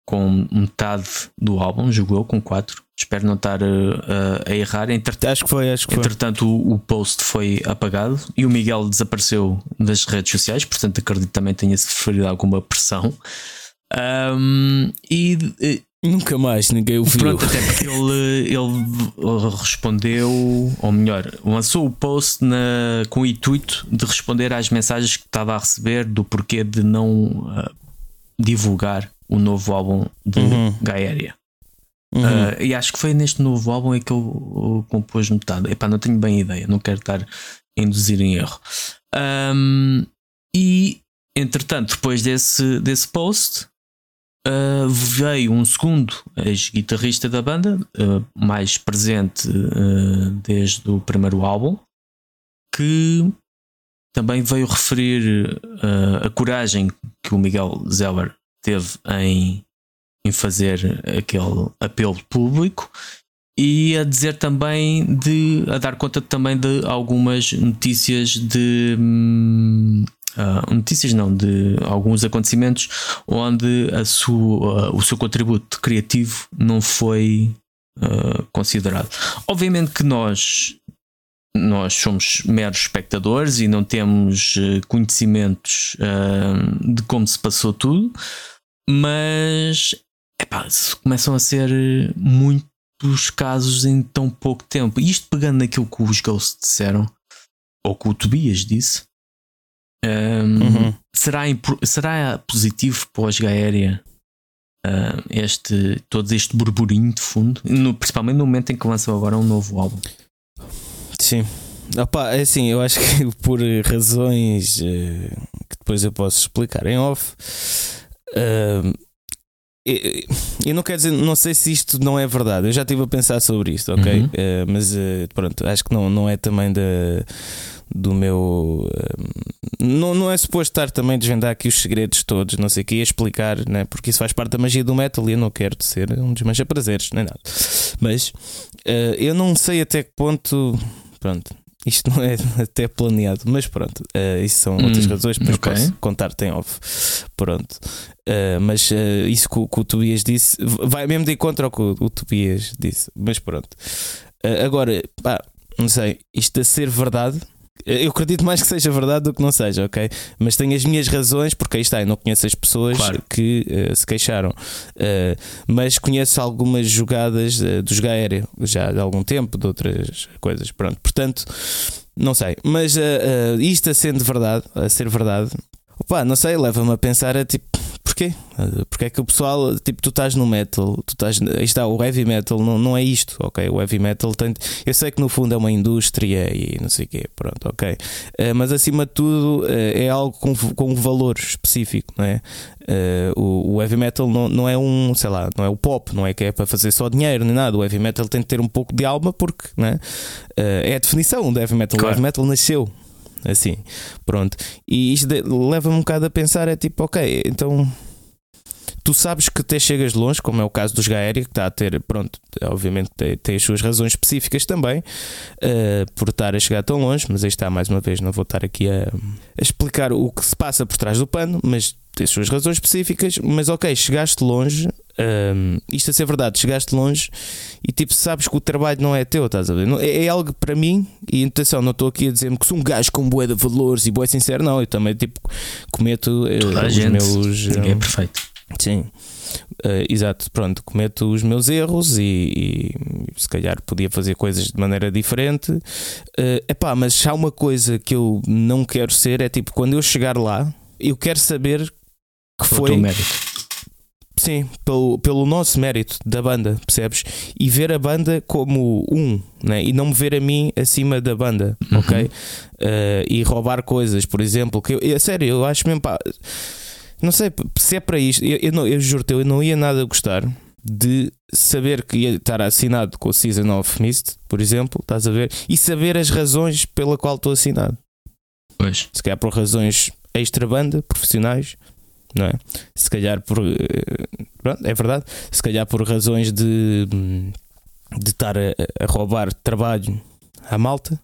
com metade do álbum, jogou com 4. Espero não estar uh, a errar. Entretanto, acho que foi, acho que entretanto foi. O, o, post foi apagado e o Miguel desapareceu das redes sociais, portanto acredito que também tenha sofrido alguma pressão. Um, e Nunca mais ninguém o viu. Pronto, até porque ele, ele respondeu, ou melhor, lançou o post na, com o intuito de responder às mensagens que estava a receber do porquê de não uh, divulgar o novo álbum de uhum. Gaéria. Uhum. Uh, e acho que foi neste novo álbum é que ele compôs metade. Epá, não tenho bem ideia, não quero estar a induzir em erro. Um, e entretanto, depois desse, desse post, Uh, veio um segundo ex-guitarrista da banda, uh, mais presente desde o primeiro álbum, que também veio referir a coragem que o Miguel Zeller teve em, em fazer aquele apelo público e a dizer também de a dar conta também de algumas notícias de uh, notícias não, de alguns acontecimentos onde a sua, uh, o seu contributo criativo não foi uh, considerado. Obviamente que nós nós somos meros espectadores e não temos conhecimentos de como se passou tudo, mas epá, começam a ser muitos casos em tão pouco tempo. E isto pegando naquilo que os Ghosts disseram, ou que o Tobias disse, um, uhum. será, será positivo para os Gaéria uh, este, todo este burburinho de fundo, no, principalmente no momento em que lançam agora um novo álbum? Sim, Opa, é assim, eu acho que por razões uh, que depois eu posso explicar em off. Uh, eu não quero dizer, não sei se isto não é verdade. Eu já estive a pensar sobre isto, ok? Uhum. Uh, mas uh, pronto, acho que não, não é também da, do meu. Uh, não, não é suposto estar também a desvendar aqui os segredos todos, não sei o que, a explicar, né? porque isso faz parte da magia do metal e eu não quero ser um desmancha-prazeres, nem nada. Mas eu não sei até que ponto. Pronto, isto não é até planeado, mas pronto, uh, isso são outras hum, razões, depois okay. posso contar-te em off. Pronto, uh, mas uh, isso que, que, o Tobias disse vai mesmo de encontro ao que o, o Tobias disse, mas pronto. agora, pá, não sei, isto a ser verdade eu acredito mais que seja verdade do que não seja, ok? Mas tenho as minhas razões, porque aí está, eu não conheço as pessoas claro. que uh, se queixaram. Uh, mas conheço algumas jogadas uh, dos Gaérea já há algum tempo, de outras coisas. Pronto, portanto, não sei. Mas isto a sendo verdade, a ser verdade, opa, não sei, leva-me a pensar a tipo porquê? Porque é que o pessoal, tipo, tu estás no metal, tu estás, aí está, o heavy metal não, não é isto, ok? O heavy metal tem. Eu sei que no fundo é uma indústria e não sei o quê, pronto, ok? Uh, mas acima de tudo uh, é algo com, com um valor específico, não é? Uh, o, o, heavy metal não, não é um, sei lá, não é o pop, não é que é para fazer só dinheiro nem nada. O heavy metal tem de ter um pouco de alma porque né? é a definição do heavy metal. Claro. O heavy metal nasceu assim, pronto. E isto leva-me um bocado a pensar: é tipo, ok, então tu sabes que até chegas longe, como é o caso dos Gaéria, que está a ter, pronto, obviamente tem, tem as suas razões específicas também uh, por estar a chegar tão longe, mas aí está, mais uma vez, não vou estar aqui a, a explicar o que se passa por trás do pano, mas tem as suas razões específicas, mas ok, chegaste longe, um, isto a ser verdade, chegaste longe e tipo sabes que o trabalho não é teu, estás a ver? É, é algo para mim, e atenção, não estou aqui a dizer-me que sou um gajo com boé de valores e boé sincero, não, eu também tipo cometo uh, os gente, meus. Ninguém é perfeito. Sim, uh, exato. Pronto, cometo os meus erros e, e, se calhar podia fazer coisas de maneira diferente. Uh, epá, mas há uma coisa que eu não quero ser: é tipo, quando eu chegar lá, eu quero saber que foi. O mérito. Sim, pelo, pelo nosso mérito da banda, percebes? E ver a banda como um, né? e não me ver a mim acima da banda, uhum. ok? Uh, e roubar coisas, por exemplo, que eu, a sério, eu acho mesmo pá não sei se é para isto. Eu, eu, não, eu juro-te, eu não ia nada gostar de saber que ia estar assinado com o Season of Mist, por exemplo, estás a ver? E saber as razões pela qual estou assinado. Pois. Se calhar por razões extra-banda, profissionais, não é? Se calhar por. Eh, pronto, é verdade. Se calhar por razões de. de estar a, a roubar trabalho à malta,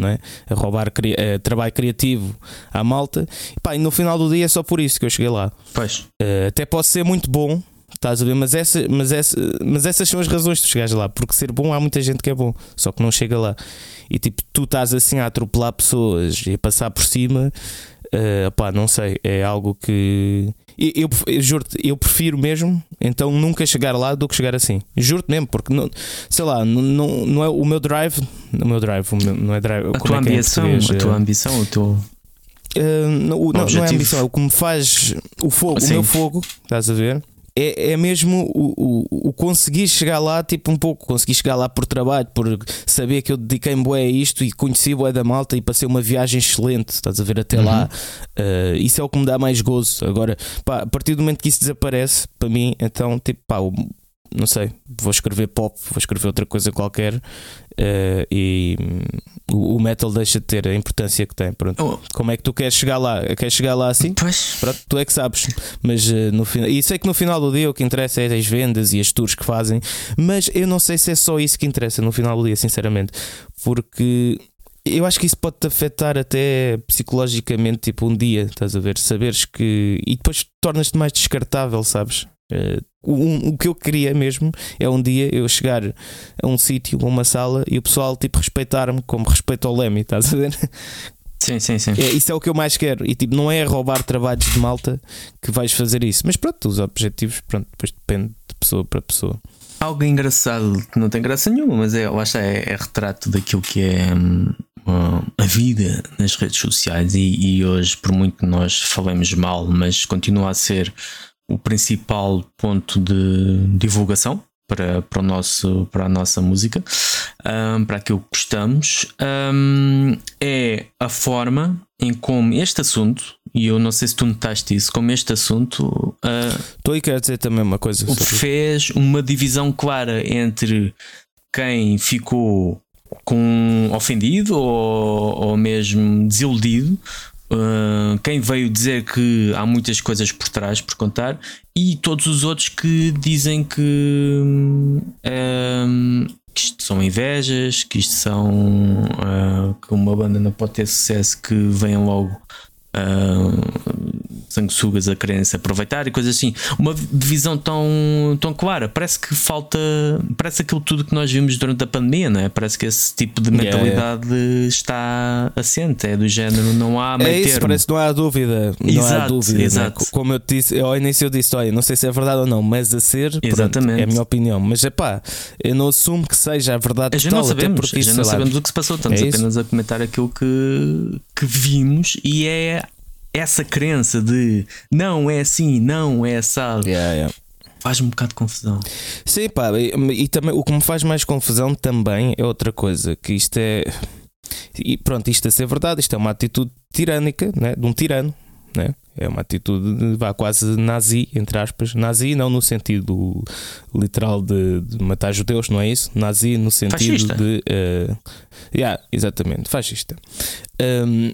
não é? a roubar cri uh, trabalho criativo à malta. E, pá, e no final do dia é só por isso que eu cheguei lá. Pois. Uh, até posso ser muito bom, estás a ver? Mas, essa, mas, essa, mas essas são as razões de chegares lá. Porque ser bom, há muita gente que é bom, só que não chega lá. E tipo, tu estás assim a atropelar pessoas e a passar por cima. Uh, pá, não sei, é algo que eu, eu, eu juro-te, eu prefiro mesmo então nunca chegar lá do que chegar assim. Juro-te mesmo, porque não, sei lá, não, não, é o meu drive, o meu drive, o meu, não é drive. A tua é, é ambição, é a tua ambição, o teu. Uh, não, não, não, é ambição, é o que me faz o fogo, o meu fogo, estás a ver? É, é mesmo o, o, o, conseguir chegar lá, tipo um pouco, conseguir chegar lá por trabalho, por saber que eu dediquei-me bué a isto e conheci bué da malta e passei uma viagem excelente, estás a ver até uhum. lá. Uh, isso é o que me dá mais gozo. Agora, pá, a partir do momento que isso desaparece, para mim, então, tipo, pá, não sei, vou escrever pop, vou escrever outra coisa qualquer uh, e o, o, metal deixa de ter a importância que tem. Pronto. Oh. Como é que tu queres chegar lá? Queres chegar lá assim? Pois. Pronto, tu é que sabes. Mas uh, no final, e sei que no final do dia o que interessa é as vendas e as tours que fazem, mas eu não sei se é só isso que interessa no final do dia, sinceramente, porque eu acho que isso pode te afetar até psicologicamente, tipo um dia, estás a ver? Saberes que. E depois tornas-te mais descartável, sabes? Um, o que eu queria mesmo é um dia eu chegar a um sítio, a uma sala e o pessoal tipo respeitar-me como respeito ao Lemmy, estás a ver? Sim, sim, sim. É, isso é o que eu mais quero. E tipo, não é roubar trabalhos de malta que vais fazer isso. Mas pronto, os objetivos, pronto, depois depende de pessoa para pessoa. Algo engraçado que não tem graça nenhuma, mas é, eu acho é, é retrato daquilo que é hum, a vida nas redes sociais. E, e hoje, por muito que nós falemos mal, mas continua a ser o principal ponto de divulgação para, para, o nosso, para a nossa música, um, para aquilo que gostamos, um, é a forma em como este assunto, e eu não sei se tu notaste isso, como este assunto. Estou uh, e quero dizer também uma coisa. Fez uma divisão clara entre quem ficou com ofendido ou, ou mesmo desiludido Uh, quem veio dizer que há muitas coisas por trás por contar e todos os outros que dizem que, um, que isto são invejas, que isto são uh, que uma banda não pode ter sucesso que venham logo uh, sanguessugas a querem se aproveitar e coisas assim. Uma divisão tão, tão clara. Parece que falta. Parece aquilo tudo que nós vimos durante a pandemia, não é? Parece que esse tipo de mentalidade yeah, yeah. está assente. É do género, não há meio é isso, termo. Parece que não há dúvida. Não exato, há dúvida. Né? Exato. Né? Como eu te disse, ao início eu disse: olha, não sei se é verdade ou não, mas a ser. Exatamente. Pronto, é a minha opinião. Mas é pá, eu não assumo que seja a verdade. Já não sabemos, porque, já não sabemos o que se passou. Estamos é apenas a comentar aquilo que, que vimos e é essa crença de não é assim, não é assado. Yeah, yeah. Faz-me um bocado de confusão. Sim, pá, e, e, também o que me faz mais confusão também é outra coisa, que isto é. E pronto, isto a ser verdade, isto é uma atitude tirânica né, de um tirano. Né? É uma atitude vá quase nazi, entre aspas. Nazi não no sentido literal de, de matar judeus, não é isso? Nazi no sentido fascista. de. Uh, yeah, exatamente, fascista. Um,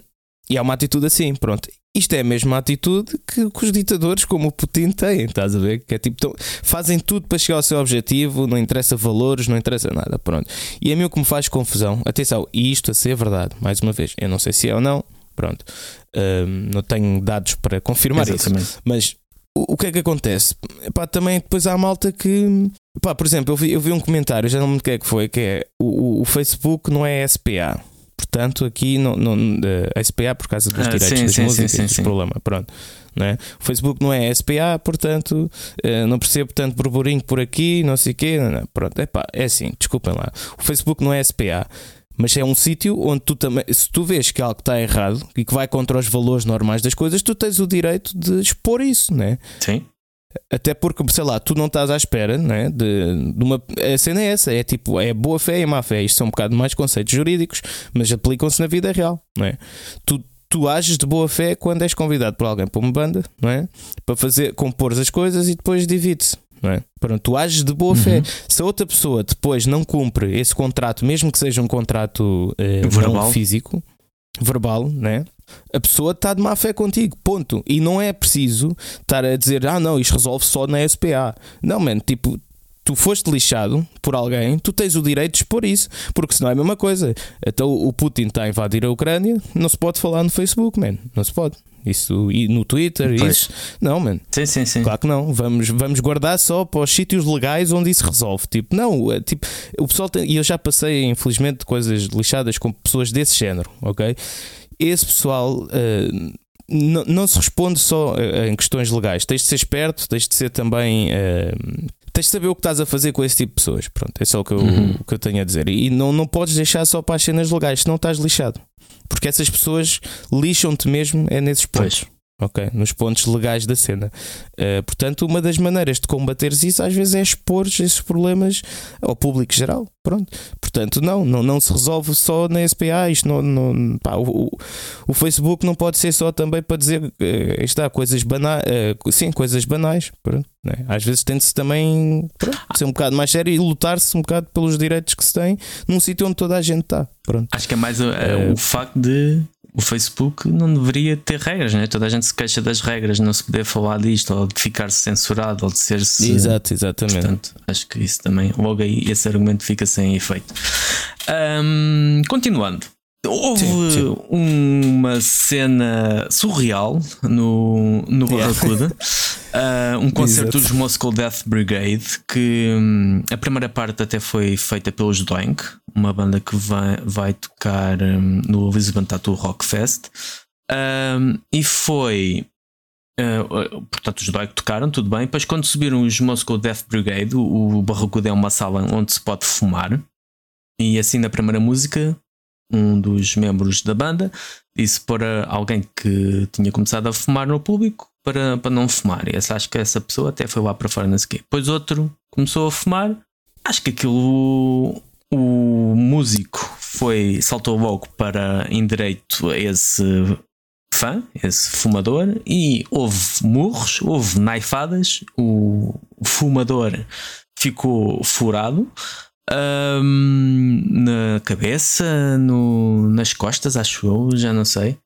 e é uma atitude assim, pronto. Isto é a mesma atitude que, que, os ditadores, como o Putin, têm, estás a ver? Que é tipo, tão, fazem tudo para chegar ao seu objetivo, não interessa valores, não interessa nada, pronto. E a mim o que me faz confusão, atenção, e isto a ser verdade, mais uma vez, eu não sei se é ou não, pronto, um, não tenho dados para confirmar Exatamente. isso, mas o, o que é que acontece? Epá, também depois há malta que, epá, por exemplo, eu vi, eu vi um comentário, já não me lembro o que é que foi, que é o, o, o Facebook não é SPA. Portanto, aqui não, não, a SPA por causa dos ah, direitos sim, das sim, músicas, sim, sim, problema. Pronto. É? O Facebook não é SPA, portanto, eh, não percebo tanto burburinho por aqui, não sei o quê. Não, não. Pronto, Epá, é assim, desculpem lá. O Facebook não é SPA. Mas é um sítio onde tu também, se tu vês que algo está errado e que vai contra os valores normais das coisas, tu tens o direito de expor isso, né? Sim. Até porque, sei lá, tu não estás à espera né, de, de uma. A cena é essa, é tipo, é boa fé e má fé. Isto são um bocado mais conceitos jurídicos, mas aplicam-se na vida real, não é? Tu, tu ages de boa fé quando és convidado por alguém para uma banda, não é? Para fazer, compor as coisas e depois divide-se. Não é? Pronto, tu ages de boa uhum. fé. Se a outra pessoa depois não cumpre esse contrato, mesmo que seja um contrato eh, verbal. físico, verbal, né? A pessoa está de má fé contigo, ponto. E não é preciso estar a dizer, ah, não, isto resolve só na SPA. Não, mano, tipo, tu foste lixado por alguém, tu tens o direito de expor isso, porque senão é a mesma coisa. Então o Putin está a invadir a Ucrânia, não se pode falar no Facebook, man, não se pode. Isso e no Twitter, pois. isso. Não, mano. Sim, sim, sim. Claro que não. Vamos, vamos guardar só para os sítios legais onde isso resolve. Tipo, não, é, tipo, o pessoal tem, e eu já passei, infelizmente, coisas lixadas com pessoas desse género, ok? Esse pessoal uh, não, não se responde só uh, em questões legais. Tens de ser esperto, tens de ser também. Uh, tens de saber o que estás a fazer com esse tipo de pessoas. Pronto, é só o que eu, uhum. o que eu tenho a dizer. E não, não podes deixar só para as cenas legais, senão estás lixado. Porque essas pessoas lixam-te mesmo é nesses pontos. Pois ok? Nos pontos legais da cena. Uh, portanto, uma das maneiras de combateres isso às vezes é expor esses problemas ao público geral. Pronto. Portanto, não, não, não se resolve só na SPA. Isto não, não pá, o, o, Facebook não pode ser só também para dizer uh, está, coisas banais, uh, sim, coisas banais. Pronto, né? Às vezes tem-se também pronto, ser um bocado mais sério e lutar-se um bocado pelos direitos que se tem num sítio onde toda a gente está. Pronto. Acho que é mais o, o facto de o Facebook não deveria ter regras, né? toda a gente se queixa das regras, não se poder falar disto, ou de ficar censurado, ou de ser. -se... Exato, exatamente. Portanto, acho que isso também, logo aí, esse argumento fica sem efeito. Um, continuando. Houve sim, sim. uma cena surreal no, no Barracuda, yeah. uh, um concerto dos Moscow Death Brigade, que um, a primeira parte até foi feita pelos Doink, uma banda que vai, vai tocar um, no Lisbon Tattoo Rock Fest, um, e foi. Uh, portanto, os Doink tocaram, tudo bem. Depois, quando subiram os Moscow Death Brigade, o, o Barracuda é uma sala onde se pode fumar. E assim, na primeira música, um dos membros da banda disse para alguém que tinha começado a fumar no público para, para não fumar. E essa, acho que essa pessoa até foi lá para fora, não sei o quê. Depois outro começou a fumar. Acho que aquilo. O músico foi, saltou logo para em direito a esse fã, esse fumador, e houve murros, houve naifadas. O fumador ficou furado um, na cabeça, no, nas costas, acho eu, já não sei.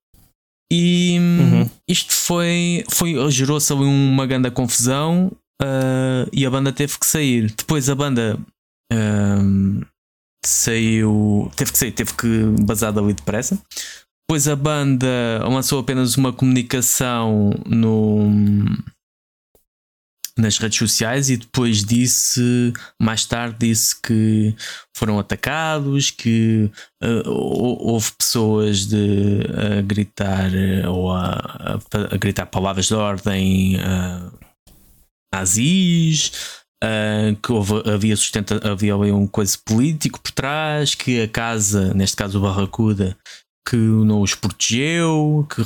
E uhum. isto foi, foi gerou-se ali uma grande confusão uh, e a banda teve que sair. Depois a banda uh, saiu, teve que sair, teve que basar dali depressa. Depois a banda lançou apenas uma comunicação no nas redes sociais e depois disse, mais tarde, disse que foram atacados, que uh, houve pessoas de a gritar ou a, a, a, gritar palavras de ordem uh, nazis. Uh, que houve, havia sustenta, havia um coisa político por trás, que a casa, neste caso o Barracuda, que não os protegeu, que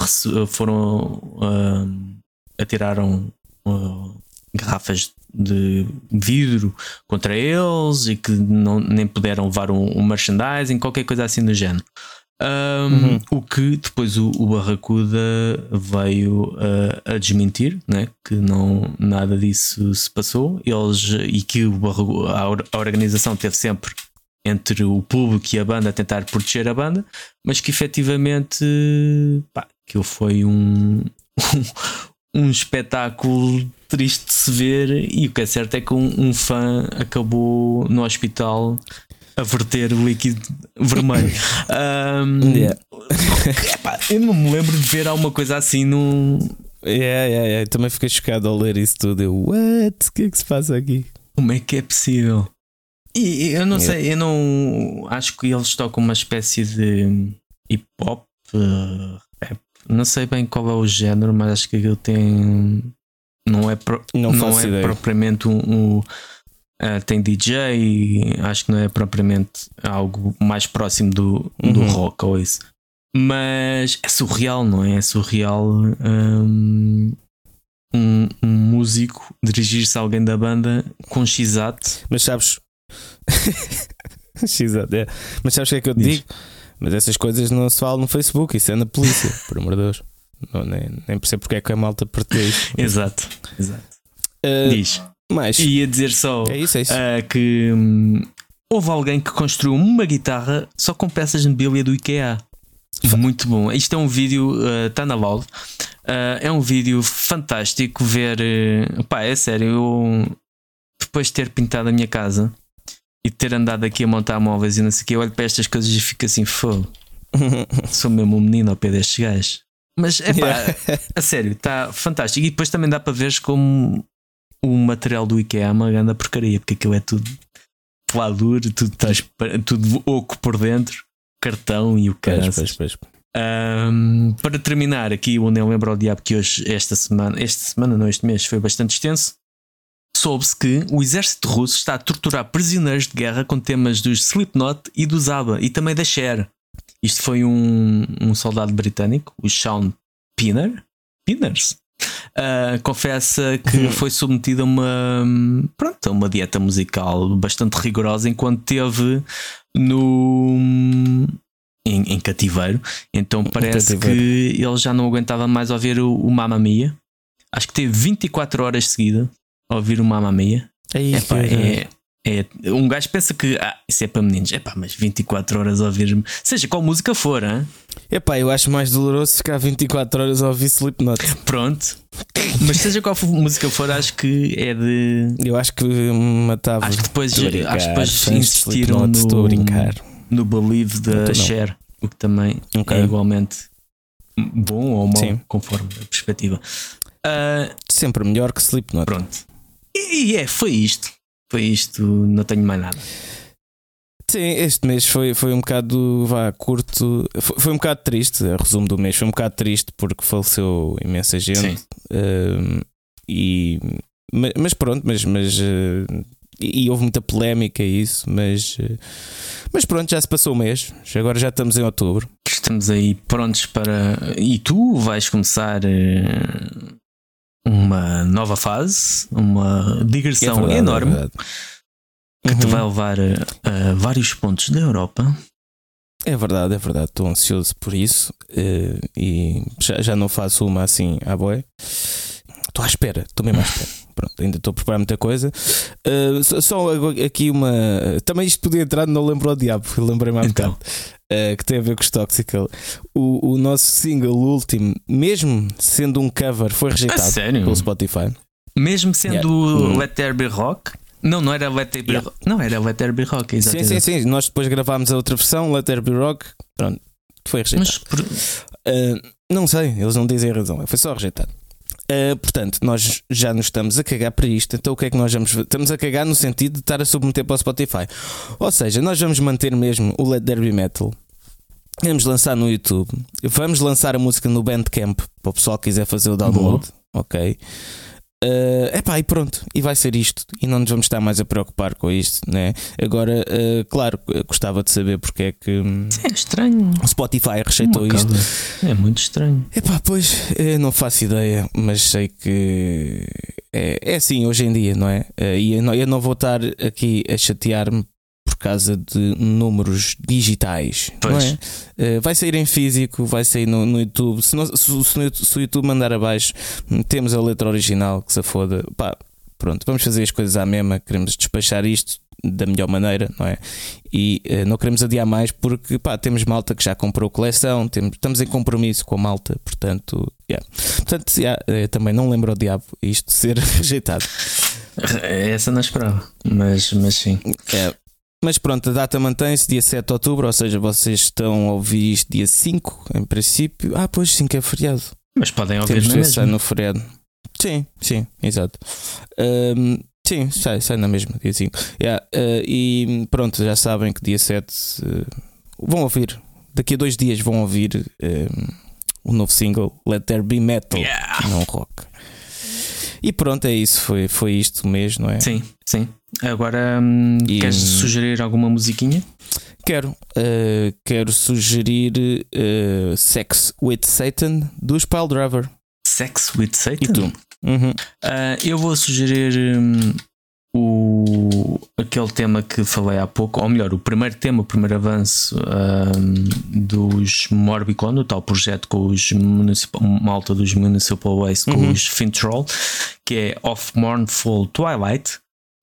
foram uh, atiraram uh, garrafas de vidro contra eles e que não, nem puderam levar um, um merchandising, qualquer coisa assim do género. Um, uhum. O que depois o, o Barracuda veio uh, a desmentir, né? que não, nada disso se passou, eles, e que o a, a organização teve sempre entre o público e a banda a tentar proteger a banda, mas que efetivamente pá, que foi um, um espetáculo triste de se ver e o que é certo é que um, um fã acabou no hospital a verter o líquido vermelho. Um, yeah. epá, eu não me lembro de ver alguma coisa assim num. Yeah, yeah, yeah. Também fiquei chocado ao ler isso tudo. Eu, what? O que é que se passa aqui? Como é que é possível? E eu não yeah. sei, eu não acho que eles tocam uma espécie de hip hop, rap. Não sei bem qual é o género, mas acho que aquilo tem não é, pro, não, não é propriamente um. um uh, tem DJ, acho que não é propriamente algo mais próximo do, uhum. do rock ou isso. Mas é surreal, não é? É surreal um, um, um músico dirigir-se a alguém da banda com x Mas sabes. x é. Mas sabes o que é que eu te digo? Mas essas coisas não se falam no Facebook, isso é na polícia, por amor de Deus. Não, nem, nem percebo porque é que a malta partilha exato, exato. Uh, Diz. Mas ia dizer só é isso, é isso. Uh, que hum, houve alguém que construiu uma guitarra só com peças de mobília do IKEA. Muito bom. Isto é um vídeo, está uh, na LOL. Uh, é um vídeo fantástico ver. Uh, pá, é sério. Eu, depois de ter pintado a minha casa e ter andado aqui a montar móveis e não sei o que, eu olho para estas coisas e fico assim, fogo. Sou mesmo um menino ao pé destes gajos. Mas é pá, yeah. a sério, está fantástico. E depois também dá para ver como o material do IKEA é uma grande porcaria, porque aquilo é tudo peladuro, tudo, tudo oco por dentro, cartão e o cara. Um, para terminar aqui, o Neo lembra o diabo que hoje, esta semana, esta semana, não, este mês foi bastante extenso. Soube-se que o exército russo está a torturar prisioneiros de guerra com temas dos Slipknot e do Zaba e também da Cher. Isto foi um, um soldado britânico, o Sean Pinner, Pinners, uh, confessa que uhum. foi submetido a uma, pronto, a uma dieta musical bastante rigorosa enquanto teve no. Em, em cativeiro, então parece que ele já não aguentava mais ouvir o, o Mamma Mia. Acho que teve 24 horas seguidas ouvir o Mamma Mia. É, isso, é, é, um gajo pensa que ah, isso é para meninos, é pá, mas 24 horas a ouvir, seja qual música for, hein? é pá, eu acho mais doloroso ficar 24 horas a ouvir Slipknot. Pronto, mas seja qual música for, acho que é de. Eu acho que matava. Acho que depois, brincar, acho que depois insistiram no, estou a brincar. no Believe da Cher, o que também okay. é igualmente bom ou mau, Sim. conforme a perspectiva. Uh, Sempre melhor que Slipknot. Pronto. E é, foi isto foi isto, não tenho mais nada. Sim, este mês foi, foi um bocado vá, curto, foi, foi um bocado triste, a resumo do mês, foi um bocado triste porque faleceu imensa gente. Uh, e, mas, pronto, mas, mas uh, e, houve muita polémica isso, mas, uh, mas pronto, já se passou o mês, agora já estamos em outubro. Estamos aí prontos para. E tu vais começar uma nova fase, uma digressão É verdade, enorme é que te Uhum. vai levar a, a vários pontos da Europa. É verdade, é verdade. Estou ansioso por isso eh, e já, já não faço uma assim à boia. Estou à espera, estou mesmo à espera. Pronto, ainda estou a preparar muita coisa. Eh, só, aqui uma. Também isto podia entrar Não Lembro ao Diabo, lembrei-me há Então. bocado. eh, que tem a ver com os Toxical. O, o nosso single, o último, mesmo sendo um cover, foi rejeitado pelo Spotify. Mesmo sendo Yeah. Let There Be Rock? Não, não era Let There Be Yeah. Rock. Não, era Let There Be Rock, Sim, exatamente. sim, sim. Nós depois gravámos a outra versão, Let There Be Rock. Pronto, foi rejeitado. Mas por- Uh, não sei, eles não dizem a razão, foi só rejeitado. Uh, portanto, nós já nos estamos a cagar para isto. Então, o que é que nós vamos fazer? Estamos a cagar no sentido de estar a submeter para o Spotify. Ou seja, nós vamos manter mesmo o Let There Be Metal. Vamos lançar no YouTube. Vamos lançar a música no Bandcamp para o pessoal que quiser fazer o download. Ok. É epá, e pronto, e vai ser isto. E não nos vamos estar mais a preocupar com isto, né? Agora, uh, claro, gostava de saber porque é que hum, é estranho. o Spotify rejeitou isto. É muito estranho. Epá, pois, eu não faço ideia, mas sei que é, é assim hoje em dia, não é? Eh, E eu não, eu não vou estar aqui a chatear-me causa de números digitais, não Pois. é? Eh, Vai sair em físico, vai sair no, no YouTube. Se, não- se- se se o YouTube mandar abaixo, hum, temos a letra original que se foda. Pá, pronto, vamos fazer as coisas à mesma, queremos despachar isto da melhor maneira, não é? E eh, não queremos adiar mais porque pá, temos malta que já comprou coleção, temos, estamos em compromisso com a malta, portanto, yeah. portanto yeah, eh, também não lembro ao diabo isto ser rejeitado. Essa não esperava. Mas, mas sim. É. Mas pronto, a data mantém-se dia 7 de outubro, ou seja, vocês estão a ouvir isto dia 5, em princípio. Ah, pois 5 é feriado. Mas podem ouvir Temos na mesma. no feriado. Sim, sim, exato. Ahm, sim, sai, sai na mesma, dia 5. Yeah, ah, e pronto, já sabem que dia 7 eh, vão ouvir. Daqui a dois dias vão ouvir ahm, o novo single Let There Be Metal, Yeah. não rock. E pronto, é isso, foi, foi isto mesmo, não é? Sim, sim. Agora, hum, E- queres sugerir alguma musiquinha? Quero, uh, quero sugerir uh, Sex with Satan dos Pile Driver. Sex with Satan? E tu? Uhum. Ah, eu vou sugerir hum, o, aquele tema que falei há pouco, ou melhor, o primeiro tema, o primeiro avanço hum, dos Morbicon, o tal projeto com os municipal, malta dos Municipal Waste, com Uhum. os Fintroll, que é Of Mournful Twilight.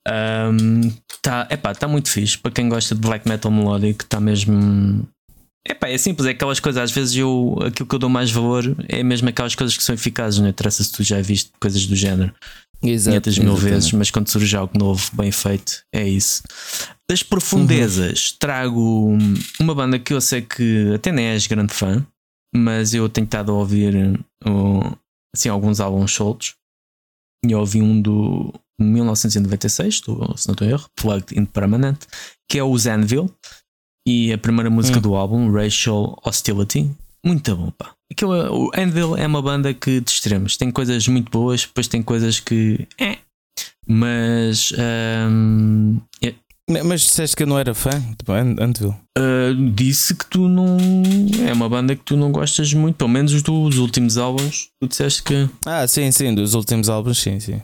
Um, tá, tá muito fixe para quem gosta de black metal melódico, está mesmo. Epá, é simples, é aquelas coisas, às vezes eu aquilo que eu dou mais valor é mesmo aquelas coisas que são eficazes, não interessa se tu já viste coisas do género Exato, 500 mil exatamente. vezes, mas quando surge algo novo, bem feito, é isso. Das profundezas, trago uma banda que eu sei que até nem és grande fã, mas eu tenho estado a ouvir uh, assim, alguns álbuns soltos. E eu ouvi um do 1996, do, se não estou em erro, Plugged in Permanent, que é o Zanville. E a primeira música Hum. do álbum, Racial Hostility, muito bom, pá. Aquilo, é- o Anvil é uma banda que de extremos tem coisas muito boas, depois tem coisas que. É. Mas. ahm, é- Ma- Mas disseste que eu não era fã de An- Anvil. ah, disse que tu não. É uma banda que tu não gostas muito, pelo menos dos últimos álbuns. Tu disseste que. Ah, sim, sim, dos últimos álbuns, sim, sim.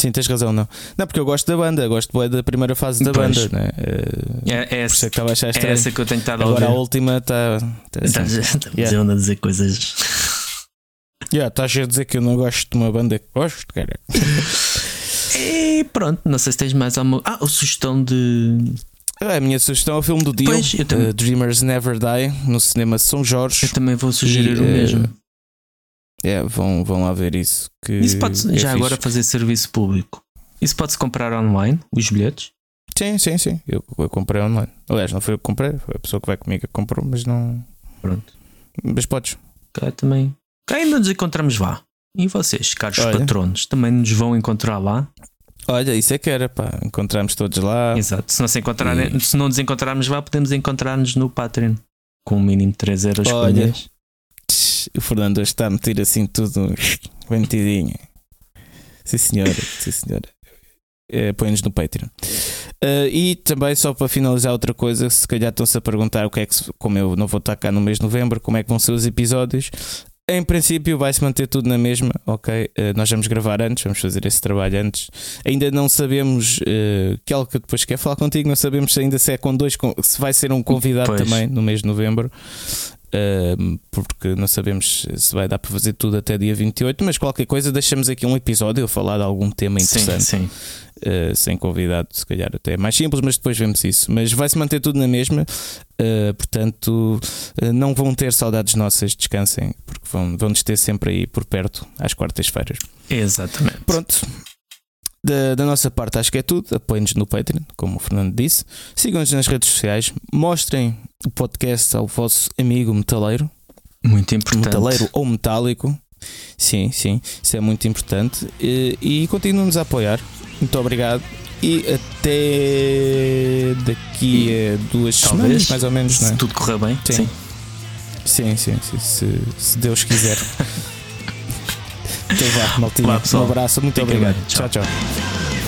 Sim, tens razão, não. Não, porque eu gosto da banda, gosto da primeira fase da Pois. banda, né? Eh, É, é isso essa, é que achar é essa que eu tenho estado a Agora a última está. Tá, Estás assim. estamos Yeah. a dizer coisas. yeah, estás a dizer que eu não gosto de uma banda que gosto, cara. E pronto, não sei se tens mais alguma. Ah, a sugestão de. A minha sugestão é o filme do Dio, Pois, eh, Dreamers Never Die, no cinema São Jorge. Eu também vou sugerir E, o eh, mesmo. É, vão, vão lá ver isso. Que Isso pode é já fixe. agora fazer serviço público. Isso pode-se comprar online, os bilhetes. Sim, sim, sim. Eu, eu comprei online. Aliás, não foi eu que comprei, foi a pessoa que vai comigo que comprou, mas não. Pronto. Mas podes. Cá também. Cá ainda nos encontramos lá. E vocês, caros Olha. patronos, também nos vão encontrar lá. Olha, isso é que era, pá. Encontramos todos lá. Exato. Se não, se, encontrarem, E- se não nos encontrarmos lá, podemos encontrar-nos no Patreon. Com o mínimo de 3 euros por Olha. mês. O Fernando hoje está a meter assim tudo bem metidinho. Sim, senhora. Sim, senhora. Eh, Põe-nos no Patreon. Eh, e também, só para finalizar, outra coisa: se calhar estão-se a perguntar o que é que, se- como eu não vou estar cá no mês de novembro, como é que vão ser os episódios. em princípio vai-se manter tudo na mesma, ok? Uh, nós vamos gravar antes, vamos fazer esse trabalho antes. Ainda não sabemos, uh, que é algo que eu depois quero falar contigo, não sabemos ainda se é com dois, se vai ser um convidado pois. também no mês de novembro. Porque não sabemos se vai dar para fazer tudo até dia 28, mas qualquer coisa deixamos aqui um episódio a falar de algum tema interessante. Sim, sim. Uh, sem convidado, se calhar até é mais simples, mas depois vemos isso. Mas vai se manter tudo na mesma, uh, portanto, uh, não vão ter saudades nossas, descansem, porque vão, vão nos ter sempre aí por perto às quartas-feiras. Exatamente. Pronto. Da, da, nossa parte, acho que é tudo. Apoiem-nos no Patreon, como o Fernando disse. Sigam-nos nas redes sociais. Mostrem o podcast ao vosso amigo metaleiro. Muito importante. Metaleiro ou metálico. Sim, sim. Isso é muito importante. E, e continuem-nos a apoiar. Muito obrigado. E até daqui a duas semanas, mais ou menos. Se é? tudo correr bem. Sim. Sim, sim, sim, se, se Deus quiser. então vá, maltinha. Um abraço, muito obrigado. tchau. tchau. tchau.